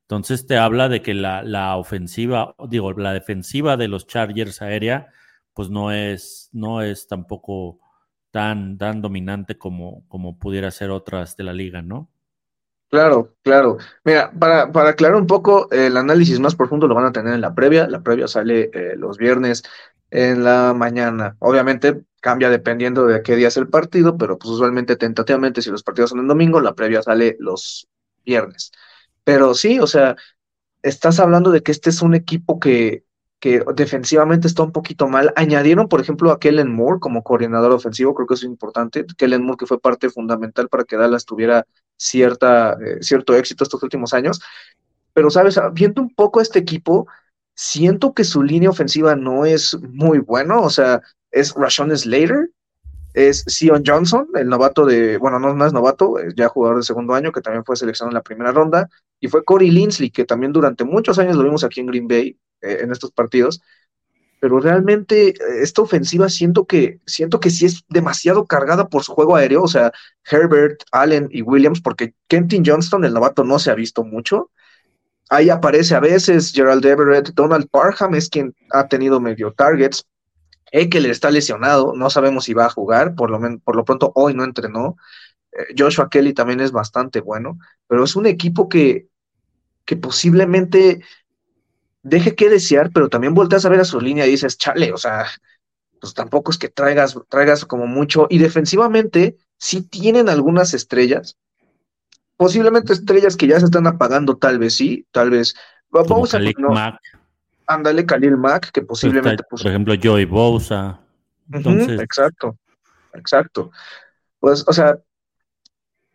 Entonces te habla de que la, la, ofensiva, digo, la defensiva de los Chargers aérea pues no es, no es tampoco tan, tan dominante como, como pudiera ser otras de la liga, ¿no? Claro, claro. Mira, para, para aclarar un poco, el análisis más profundo lo van a tener en la previa. La previa sale eh, los viernes en la mañana. Obviamente cambia dependiendo de qué día es el partido, pero pues usualmente tentativamente si los partidos son en domingo, la previa sale los viernes. Pero sí, o sea, estás hablando de que este es un equipo que que defensivamente está un poquito mal. Añadieron, por ejemplo, a Kellen Moore como coordinador ofensivo, creo que es importante. Kellen Moore que fue parte fundamental para que Dallas tuviera cierta, eh, cierto éxito estos últimos años. Pero, ¿sabes? Viendo un poco este equipo, siento que su línea ofensiva no es muy bueno. O sea, es Rashon Slater, es Sion Johnson, el novato de, bueno, no, no es novato, es ya jugador de segundo año, que también fue seleccionado en la primera ronda, y fue Corey Linsley, que también durante muchos años lo vimos aquí en Green Bay, eh, en estos partidos, pero realmente eh, esta ofensiva siento que, siento que sí es demasiado cargada por su juego aéreo, o sea, Herbert, Allen y Williams, porque Kenton Johnston, el novato, no se ha visto mucho. Ahí aparece a veces Gerald Everett, Donald Parham es quien ha tenido medio targets. Eckler está lesionado, no sabemos si va a jugar, por lo, por lo pronto hoy no entrenó. Eh, Joshua Kelly también es bastante bueno, pero es un equipo que, que posiblemente deje que desear, pero también volteas a ver a su línea y dices, chale, o sea, pues tampoco es que traigas, traigas como mucho. Y defensivamente, sí tienen algunas estrellas, posiblemente estrellas que ya se están apagando, tal vez sí, tal vez. Vamos a no. Ándale, Khalil Mack, que posiblemente. Pues, por ejemplo, Joey Bosa. Entonces... exacto, exacto. Pues, o sea,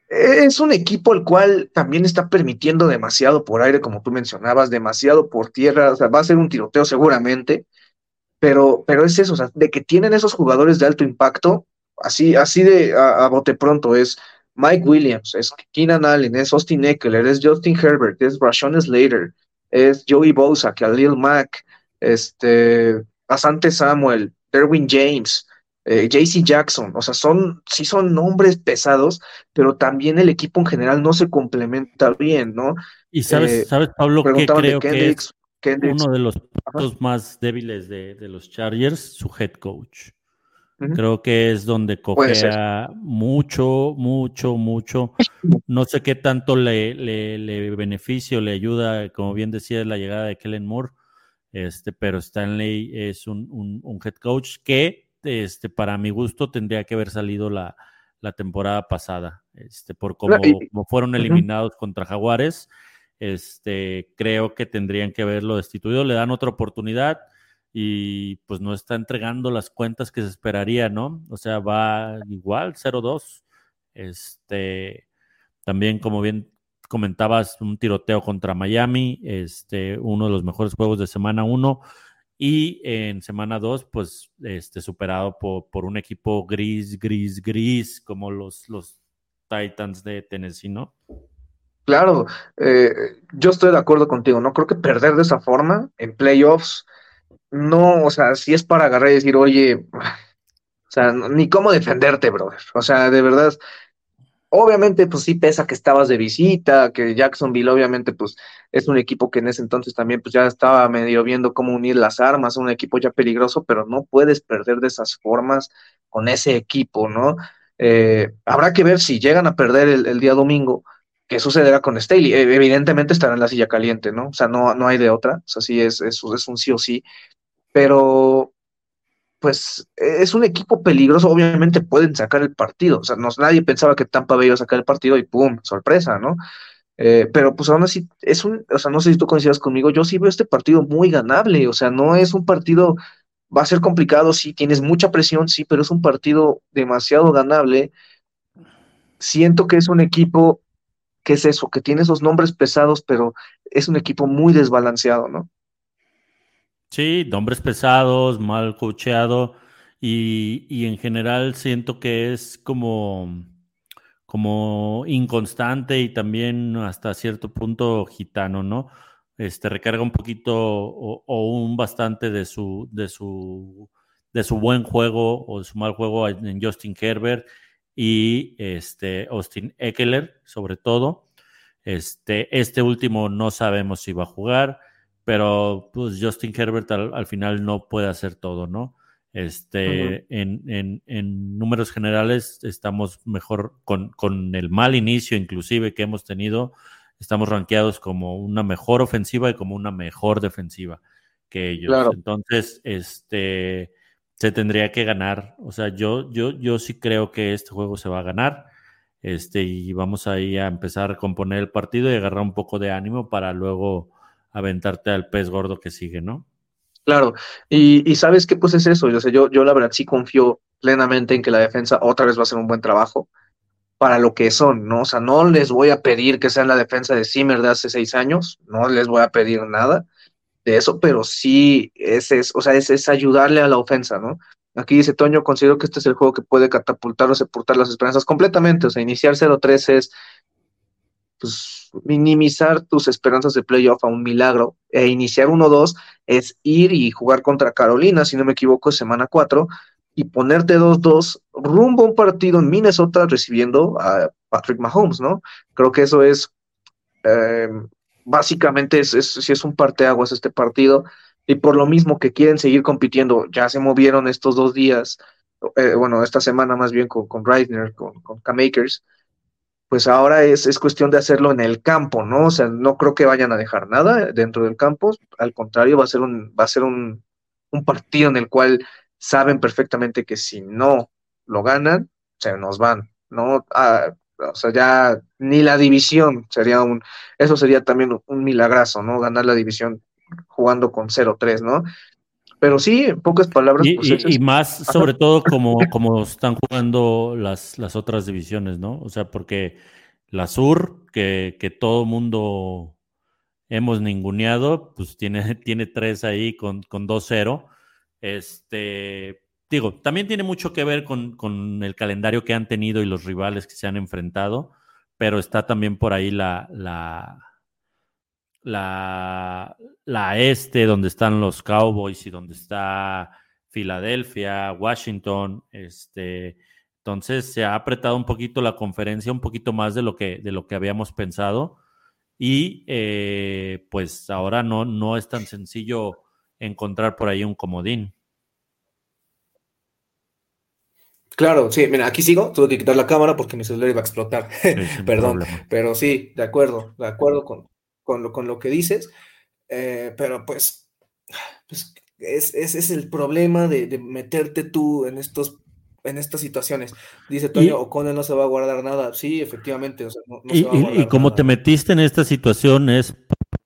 es un equipo el cual también está permitiendo demasiado por aire, como tú mencionabas, demasiado por tierra, o sea, va a ser un tiroteo seguramente, pero, pero es eso, o sea, de que tienen esos jugadores de alto impacto, así, así de a, bote pronto, es Mike Williams, es Keenan Allen, es Austin Eckler, es Justin Herbert, es Rashawn Slater, es Joey Bosa, Khalil Mack, este, Asante Samuel, Derwin James, eh, JC Jackson, o sea, son, sí son nombres pesados, pero también el equipo en general no se complementa bien, ¿no? Y sabes, eh, sabes Pablo, que creo que es uno de los puntos más débiles de, los Chargers, su head coach. Creo que es donde cogea mucho, mucho, mucho. No sé qué tanto le, le, le beneficio, le ayuda, como bien decía, la llegada de Kellen Moore, este, pero Stanley es un, un head coach que este, para mi gusto, tendría que haber salido la, temporada pasada. Este, por cómo, fueron eliminados contra Jaguares, este, creo que tendrían que haberlo destituido. Le dan otra oportunidad y pues no está entregando las cuentas que se esperaría, ¿no? O sea, va igual, 0-2. Este, también, como bien comentabas, un tiroteo contra Miami, este, uno de los mejores juegos de semana 1 y en semana 2, pues este, superado por, por, un equipo gris, gris, gris, como los, los Titans de Tennessee, ¿no? Claro, eh, yo estoy de acuerdo contigo, ¿no? Creo que perder de esa forma en playoffs, no, o sea, si es para agarrar y decir, oye, o sea, ni cómo defenderte, brother. O sea, de verdad, Obviamente, pues sí pesa que estabas de visita, que Jacksonville obviamente pues es un equipo que en ese entonces también pues ya estaba medio viendo cómo unir las armas, un equipo ya peligroso, pero no puedes perder de esas formas con ese equipo, ¿no? Eh, habrá que ver si llegan a perder el, día domingo, qué sucederá con Staley. E, evidentemente estará en la silla caliente, ¿no? O sea, no, no hay de otra, o sea, sí es, es, es un sí o sí, pero pues es un equipo peligroso, obviamente pueden sacar el partido, o sea, nadie pensaba que Tampa Bay iba a sacar el partido y ¡pum! sorpresa, ¿no? Eh, pero pues aún así, es un, o sea, no sé si tú coincidas conmigo, yo sí veo este partido muy ganable, o sea, no es un partido, va a ser complicado, sí, tienes mucha presión, sí, pero es un partido demasiado ganable. Siento que es un equipo que es eso, que tiene esos nombres pesados, pero es un equipo muy desbalanceado, ¿no? Sí, nombres pesados, mal cocheado y, en general siento que es como, como inconstante y también hasta cierto punto gitano, ¿no? Este recarga un poquito o, un bastante de su, de su de su buen juego o de su mal juego en Justin Herbert y este Austin Eckler, sobre todo. Este, este último no sabemos si va a jugar pero pues Justin Herbert al, final no puede hacer todo, ¿no? Este, en, en, números generales estamos mejor con, con, el mal inicio inclusive que hemos tenido, estamos rankeados como una mejor ofensiva y como una mejor defensiva que ellos. Entonces, este, se tendría que ganar. O sea, yo, yo, yo sí creo que este juego se va a ganar. Este, y vamos ahí a empezar a componer el partido y agarrar un poco de ánimo para luego aventarte al pez gordo que sigue, ¿no? Claro, y, sabes qué pues es eso, yo, sé, yo, yo la verdad sí confío plenamente en que la defensa otra vez va a hacer un buen trabajo para lo que son, ¿no? O sea, no les voy a pedir que sean la defensa de Zimmer de hace seis años, no les voy a pedir nada de eso, pero sí es, es o sea, es, es ayudarle a la ofensa, ¿no? Aquí dice Toño, considero que este es el juego que puede catapultar o sepultar las esperanzas completamente, o sea, iniciar 0-3 es, pues, minimizar tus esperanzas de playoff a un milagro e iniciar 1-2 es ir y jugar contra Carolina, si no me equivoco, semana 4 y ponerte 2-2 rumbo a un partido en Minnesota recibiendo a Patrick Mahomes, ¿no? Creo que eso es, eh, básicamente, es, si es un parteaguas este partido y por lo mismo que quieren seguir compitiendo, ya se movieron estos dos días, eh, bueno, esta semana más bien con, con Reisner, con, con K-Makers, pues ahora es, es cuestión de hacerlo en el campo, ¿no? O sea, no creo que vayan a dejar nada dentro del campo, al contrario, va a ser un, va a ser un, un partido en el cual saben perfectamente que si no lo ganan, se nos van, ¿no? Ah, o sea, ya ni la división sería un, eso sería también un milagrazo, ¿no? Ganar la división jugando con 0-3, ¿no? Pero sí, en pocas palabras. Y, pues, y- ese es- y más, sobre todo, como, como están jugando las, las otras divisiones, ¿no? O sea, porque la Sur, que, que todo mundo hemos ninguneado, pues tiene, tiene tres ahí con, con 2-0. Este, digo, también tiene mucho que ver con, con el calendario que han tenido y los rivales que se han enfrentado, pero está también por ahí la, la, la, la este, donde están los Cowboys y donde está Filadelfia, Washington, este, entonces se ha apretado un poquito la conferencia, un poquito más de lo que, de lo que habíamos pensado. Y eh, pues ahora no, no es tan sencillo encontrar por ahí un comodín. Claro, sí, mira, aquí sigo, tuve que quitar la cámara porque mi celular iba a explotar. Perdón, problema. pero sí, de acuerdo, de acuerdo con, con, lo, con lo que dices, eh, pero pues, pues es, es, es el problema de, de, meterte tú en estos en estas situaciones. Dice Toño, O'Connell no se va a guardar nada. Sí, efectivamente, o sea, no, no Y, se va a y- como nada. te metiste en esta situación es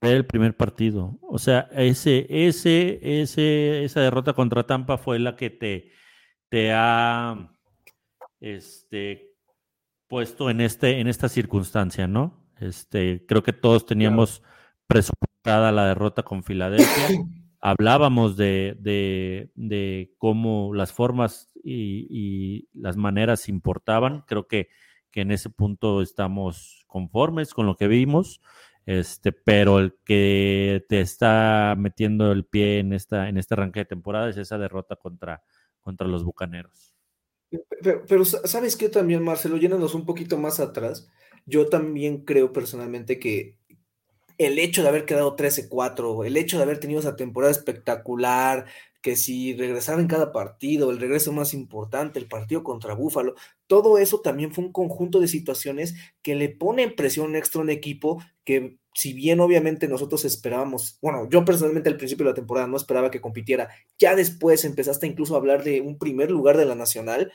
el primer partido. O sea, ese, ese, ese, esa derrota contra Tampa fue la que te, te ha este, puesto en, este, en esta circunstancia, ¿no? Este, creo que todos teníamos presupuestada la derrota con Filadelfia. Hablábamos de, de- de cómo las formas y, y las maneras importaban. Creo que, que en ese punto estamos conformes con lo que vimos. Este, pero el que te está metiendo el pie en esta, en este arranque de temporada es esa derrota contra, contra los bucaneros. Pero, pero sa- sabes qué también, Marcelo, yéndonos un poquito más atrás, yo también creo personalmente que el hecho de haber quedado 13-4, el hecho de haber tenido esa temporada espectacular, que si regresar en cada partido, el regreso más importante, el partido contra Búfalo, todo eso también fue un conjunto de situaciones que le ponen presión extra a un equipo que si bien obviamente nosotros esperábamos, bueno, yo personalmente al principio de la temporada no esperaba que compitiera, ya después empezaste incluso a hablar de un primer lugar de la nacional,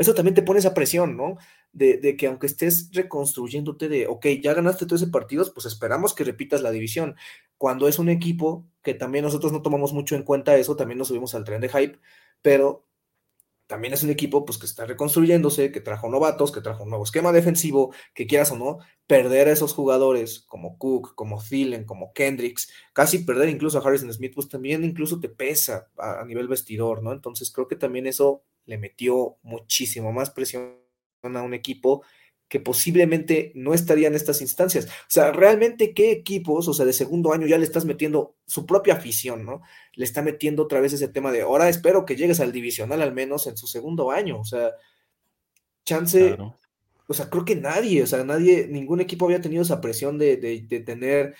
eso también te pone esa presión, ¿no? De, que aunque estés reconstruyéndote de, ok, ya ganaste 13 partidos, pues esperamos que repitas la división. Cuando es un equipo que también nosotros no tomamos mucho en cuenta eso, también nos subimos al tren de hype, pero también es un equipo pues que está reconstruyéndose, que trajo novatos, que trajo un nuevo esquema defensivo, que quieras o no, perder a esos jugadores como Cook, como Thielen, como Kendricks, casi perder incluso a Harrison Smith, pues también incluso te pesa a nivel vestidor, ¿no? Entonces creo que también eso le metió muchísimo más presión a un equipo que posiblemente no estaría en estas instancias. O sea, realmente qué equipos, o sea, de segundo año ya le estás metiendo su propia afición, ¿no? Le está metiendo otra vez ese tema de, ahora espero que llegues al divisional al menos en su segundo año, o sea, chance, Claro. o sea, creo que nadie, o sea, nadie, ningún equipo había tenido esa presión de, de, de tener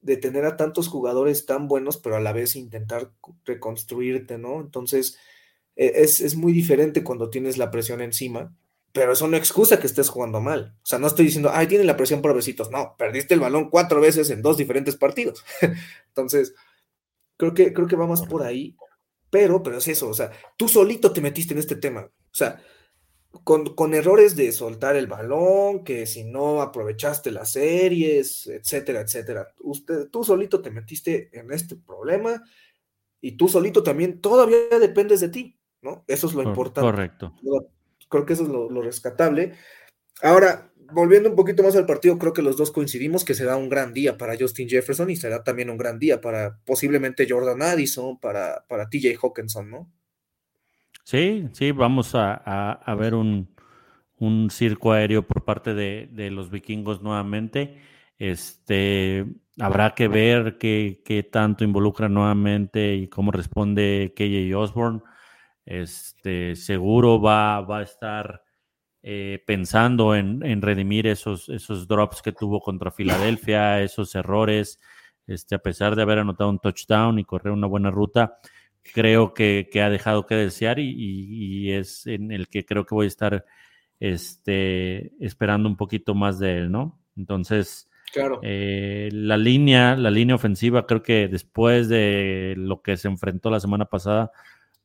de tener a tantos jugadores tan buenos, pero a la vez intentar reconstruirte, ¿no? Entonces, es, es muy diferente cuando tienes la presión encima, pero eso no excusa que estés jugando mal. O sea, no estoy diciendo, ay, tiene la presión por besitos. No, perdiste el balón cuatro veces en dos diferentes partidos. Entonces, creo que, creo que va más por ahí. Pero, pero es eso, o sea, tú solito te metiste en este tema. O sea, con, con errores de soltar el balón, que si no aprovechaste las series, etcétera, etcétera. Usted, tú solito te metiste en este problema y tú solito también todavía dependes de ti, ¿no? Eso es lo importante. Correcto. Creo que eso es lo, lo, rescatable. Ahora, volviendo un poquito más al partido, creo que los dos coincidimos que será un gran día para Justin Jefferson y será también un gran día para posiblemente Jordan Addison, para, para TJ Hawkinson, ¿no? Sí, sí, vamos a, a, a ver un, un, circo aéreo por parte de, de, los vikingos nuevamente. Este, habrá que ver qué, qué tanto involucra nuevamente y cómo responde KJ Osborne. Este, seguro va, va a estar eh, pensando en, en, redimir esos, esos drops que tuvo contra Filadelfia, esos errores, este, a pesar de haber anotado un touchdown y correr una buena ruta, creo que, que ha dejado que desear y, y, y, es en el que creo que voy a estar este, esperando un poquito más de él, ¿no? Entonces, Claro. eh, la línea, la línea ofensiva, creo que después de lo que se enfrentó la semana pasada,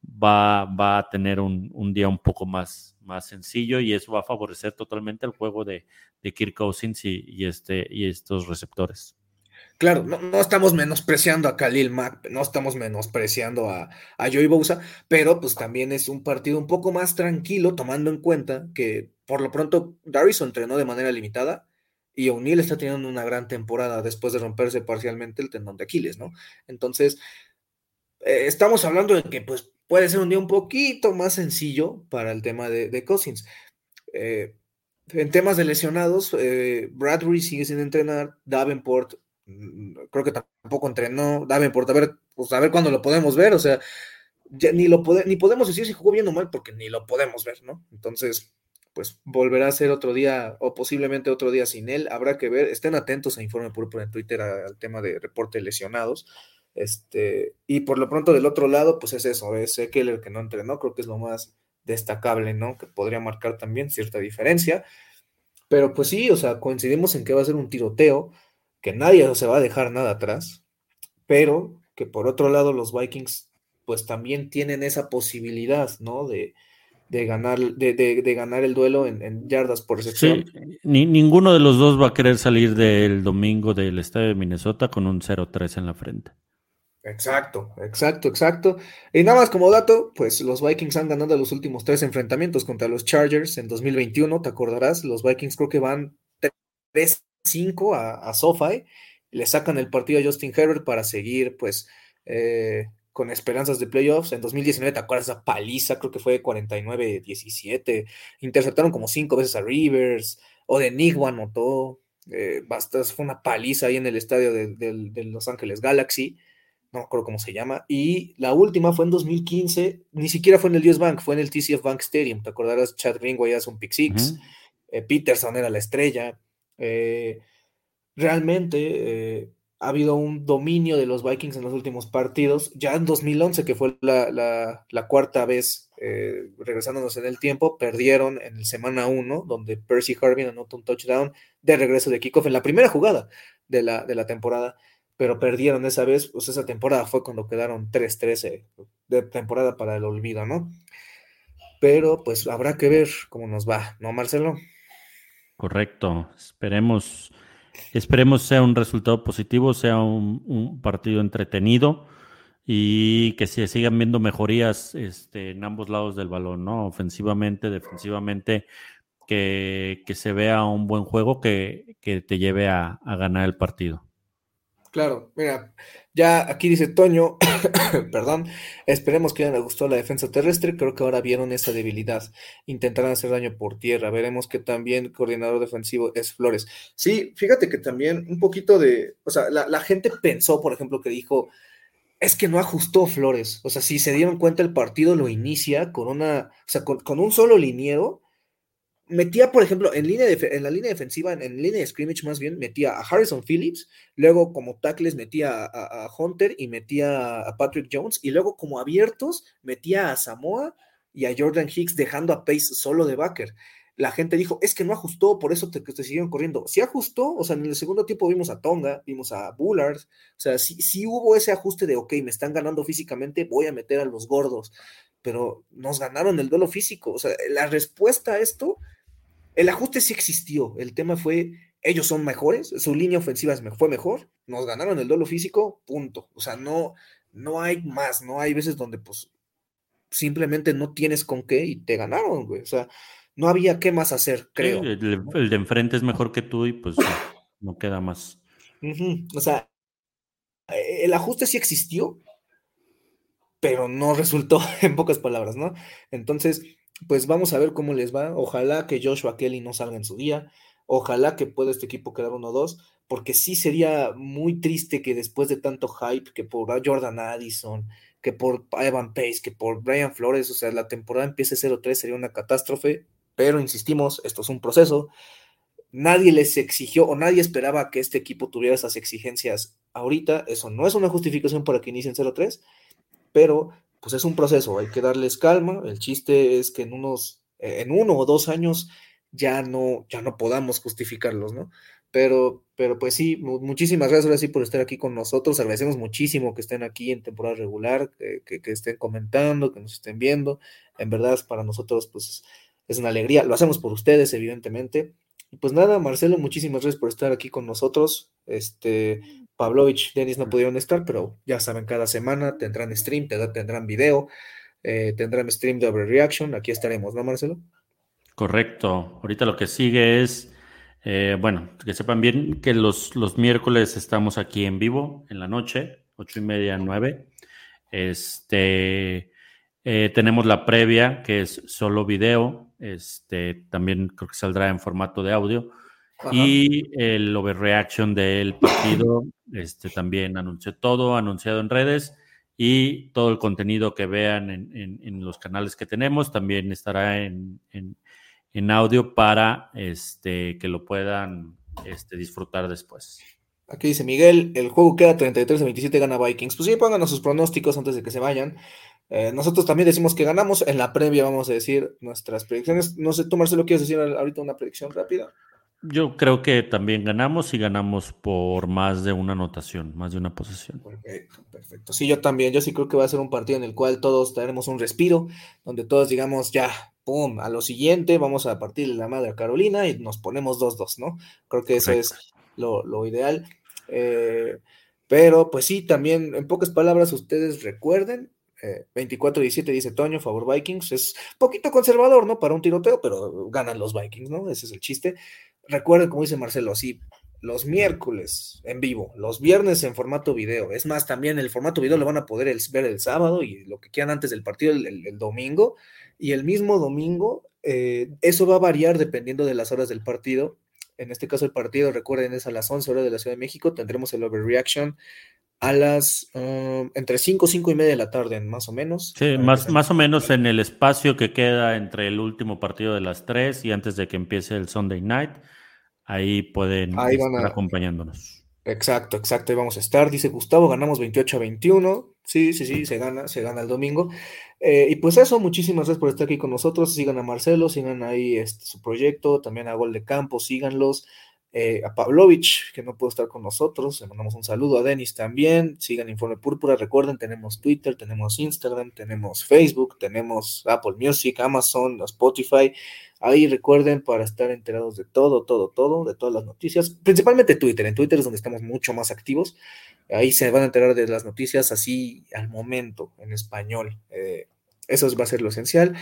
va, va a tener un, un día un poco más, más sencillo y eso va a favorecer totalmente el juego de, de Kirk Cousins y, este, y estos receptores. Claro, no, no, estamos menospreciando a Khalil Mack, no estamos menospreciando a, a Joey Bosa, pero pues también es un partido un poco más tranquilo, tomando en cuenta que por lo pronto Darrison entrenó de manera limitada y O'Neill está teniendo una gran temporada después de romperse parcialmente el tendón de Aquiles, ¿no? Entonces, eh, estamos hablando de que pues puede ser un día un poquito más sencillo para el tema de, Cousins. Eh, en temas de lesionados, eh, Bradbury sigue sin entrenar, Davenport mm, creo que tampoco entrenó, Davenport, a ver, pues a ver cuándo lo podemos ver, o sea, ni lo pode, ni podemos decir si jugó bien o mal porque ni lo podemos ver, ¿no? Entonces, pues volverá a ser otro día o posiblemente otro día sin él, habrá que ver, estén atentos a Informe Púrpura en Twitter al tema de reporte de lesionados. Este, y por lo pronto del otro lado, pues es eso, es Eckler que no entrenó, creo que es lo más destacable, ¿no? Que podría marcar también cierta diferencia. Pero pues sí, o sea, coincidimos en que va a ser un tiroteo, que nadie se va a dejar nada atrás, pero que por otro lado los Vikings pues también tienen esa posibilidad, ¿no? De, de ganar, de, de, de, ganar el duelo en, en yardas por recepción. Sí, ni, ninguno de los dos va a querer salir del domingo del estadio de Minnesota con un 0-3 en la frente. Exacto, exacto, exacto. Y nada más como dato, pues los Vikings han ganado los últimos tres enfrentamientos contra los Chargers en 2021, te acordarás, los Vikings creo que van 3-5 a, a SoFi, le sacan el partido a Justin Herbert para seguir pues eh, con esperanzas de playoffs. En 2019, ¿te acuerdas esa paliza? Creo que fue 49-17. Interceptaron como cinco veces a Rivers. O de Nigua anotó. Eh, bastas, fue una paliza ahí en el estadio de, de, de, Los Ángeles Galaxy. No me acuerdo cómo se llama. Y la última fue en 2015. Ni siquiera fue en el US Bank, fue en el TCF Bank Stadium. ¿Te acordarás? Chad Greenway hace un pick six. Uh -huh. eh, Peterson era la estrella. Eh, realmente ha habido un dominio de los Vikings en los últimos partidos. Ya en 2011, que fue la, la, la cuarta vez eh, regresándonos en el tiempo, perdieron en el semana 1, donde Percy Harvin anotó un touchdown de regreso de kickoff en la primera jugada de la, de la temporada, pero perdieron esa vez. Pues esa temporada fue cuando quedaron 3-13 de temporada para el olvido, ¿no? Pero pues habrá que ver cómo nos va, ¿no, Marcelo? Correcto. Esperemos Esperemos sea un resultado positivo, sea un, un, partido entretenido y que se sigan viendo mejorías este, en ambos lados del balón, ¿no? Ofensivamente, defensivamente, que, que se vea un buen juego que, que te lleve a, a, ganar el partido. Claro, mira, ya aquí dice Toño, perdón, esperemos que les gustó la defensa terrestre, creo que ahora vieron esa debilidad, intentarán hacer daño por tierra, veremos que también coordinador defensivo es Flores. Sí, fíjate que también un poquito de, o sea, la, gente pensó, por ejemplo, que dijo, es que no ajustó Flores, o sea, si se dieron cuenta el partido lo inicia con una, o sea, con un solo liniero, metía, por ejemplo, en, línea en la línea defensiva, en, línea de scrimmage más bien, metía a Harrison Phillips, luego como tackles metía a, Hunter y metía a Patrick Jones, y luego como abiertos metía a Samoa y a Jordan Hicks dejando a Pace solo de backer. La gente dijo, es que no ajustó, por eso te, te siguieron corriendo. Sí ajustó, o sea, en el segundo tiempo vimos a Tonga, vimos a Bullard, o sea, sí, sí hubo ese ajuste de, ok, me están ganando físicamente, voy a meter a los gordos, pero nos ganaron el duelo físico, o sea, la respuesta a esto el ajuste sí existió. El tema fue, ellos son mejores, su línea ofensiva fue mejor, nos ganaron el duelo físico, punto. O sea, no, no hay más, no hay veces donde pues simplemente no tienes con qué y te ganaron, güey. O sea, no había qué más hacer, creo. El, el de enfrente es mejor que tú y pues no, no queda más. Uh -huh. O sea, el ajuste sí existió, pero no resultó, en pocas palabras, ¿no? Entonces, pues vamos a ver cómo les va. Ojalá que Joshua Kelly no salga en su día. Ojalá que pueda este equipo quedar 1-2, porque sí sería muy triste que después de tanto hype, que por Jordan Addison, que por Evan Pace, que por Brian Flores, o sea, la temporada empiece 0-3, sería una catástrofe, pero insistimos, esto es un proceso. Nadie les exigió o nadie esperaba que este equipo tuviera esas exigencias ahorita. Eso no es una justificación para que inicien 0-3, pero pues es un proceso, hay que darles calma. El chiste es que en unos, en uno o dos años ya no, ya no podamos justificarlos, ¿no? Pero, pero pues sí, muchísimas gracias ahora por estar aquí con nosotros. Agradecemos muchísimo que estén aquí en temporada regular, que, que, estén comentando, que nos estén viendo. En verdad, para nosotros, pues es una alegría. Lo hacemos por ustedes, evidentemente. Y pues nada, Marcelo, muchísimas gracias por estar aquí con nosotros. Este, Pavlovich, Denis no pudieron estar, pero ya saben, cada semana tendrán stream, tendrán video, eh, tendrán stream de overreaction. Aquí estaremos, ¿no, Marcelo? Correcto. Ahorita lo que sigue es, eh, bueno, que sepan bien que los, los miércoles estamos aquí en vivo en la noche, ocho y media, nueve. Este, eh, tenemos la previa, que es solo video. Este, también creo que saldrá en formato de audio. Y el overreaction del partido, este, también anunció todo, anunciado en redes y todo el contenido que vean en, en, los canales que tenemos también estará en, en audio para este, que lo puedan este, disfrutar después. Aquí dice Miguel, el juego queda 33 a 27, gana Vikings. Pues sí, pónganos sus pronósticos antes de que se vayan. Eh, nosotros también decimos que ganamos. En la previa vamos a decir nuestras predicciones. No sé, tú Marcelo, ¿quieres decir ahorita una predicción rápida? Yo creo que también ganamos y ganamos por más de una anotación, más de una posesión. Perfecto, perfecto. Sí, yo también. Yo sí creo que va a ser un partido en el cual todos tenemos un respiro, donde todos digamos, ya, pum, a lo siguiente, vamos a partir de la madre a Carolina y nos ponemos 2-2, ¿no? Creo que eso es lo, ideal. Eh, pero, pues sí, también, en pocas palabras, ustedes recuerden 24-17 eh, dice Toño, favor Vikings. Es poquito conservador, ¿no? Para un tiroteo, pero ganan los Vikings, ¿no? Ese es el chiste. Recuerden, como dice Marcelo, así, los miércoles en vivo, los viernes en formato video. Es más, también el formato video lo van a poder ver el sábado y lo que quieran antes del partido el, domingo. Y el mismo domingo, eh, eso va a variar dependiendo de las horas del partido. En este caso, el partido, recuerden, es a las 11 horas de la Ciudad de México. Tendremos el overreaction a las um, entre 5 5 y media de la tarde, más o menos. Sí, más, más o menos en el espacio que queda entre el último partido de las 3 y antes de que empiece el Sunday night. Ahí pueden estar acompañándonos. Exacto, exacto, ahí vamos a estar. Dice Gustavo, ganamos 28 a 21. Sí, sí, sí, se gana, se gana el domingo. Eh, y pues eso, muchísimas gracias por estar aquí con nosotros. Sigan a Marcelo, sigan ahí este, su proyecto, también a Gol de Campo, síganlos. Eh, a Pavlovich, que no pudo estar con nosotros. Le mandamos un saludo a Denis también. Sigan Informe Púrpura. Recuerden, tenemos Twitter, tenemos Instagram, tenemos Facebook, tenemos Apple Music, Amazon, Spotify. Ahí recuerden para estar enterados de todo, todo, todo, de todas las noticias. Principalmente Twitter. En Twitter es donde estamos mucho más activos. Ahí se van a enterar de las noticias así al momento, en español. Eh, eso va a ser lo esencial.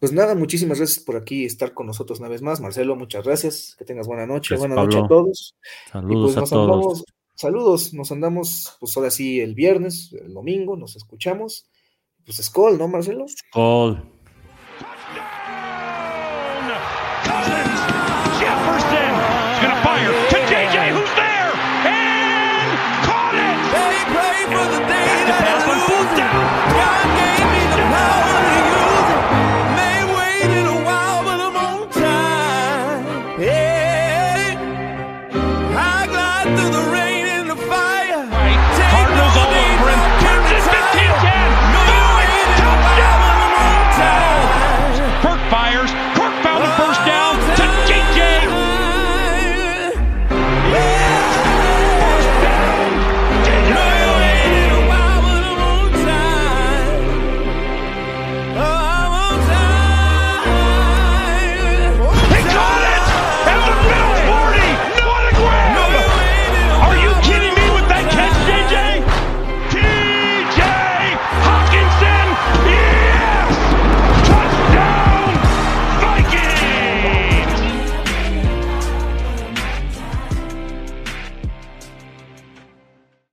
Pues nada, muchísimas gracias por aquí estar con nosotros una vez más. Marcelo, muchas gracias. Que tengas buena noche. buena noche a todos. Saludos pues a todos. saludos, nos andamos, pues ahora sí, el viernes, el domingo, nos escuchamos. Pues Skull, ¿no, Marcelo? Skull. Jefferson gonna fire.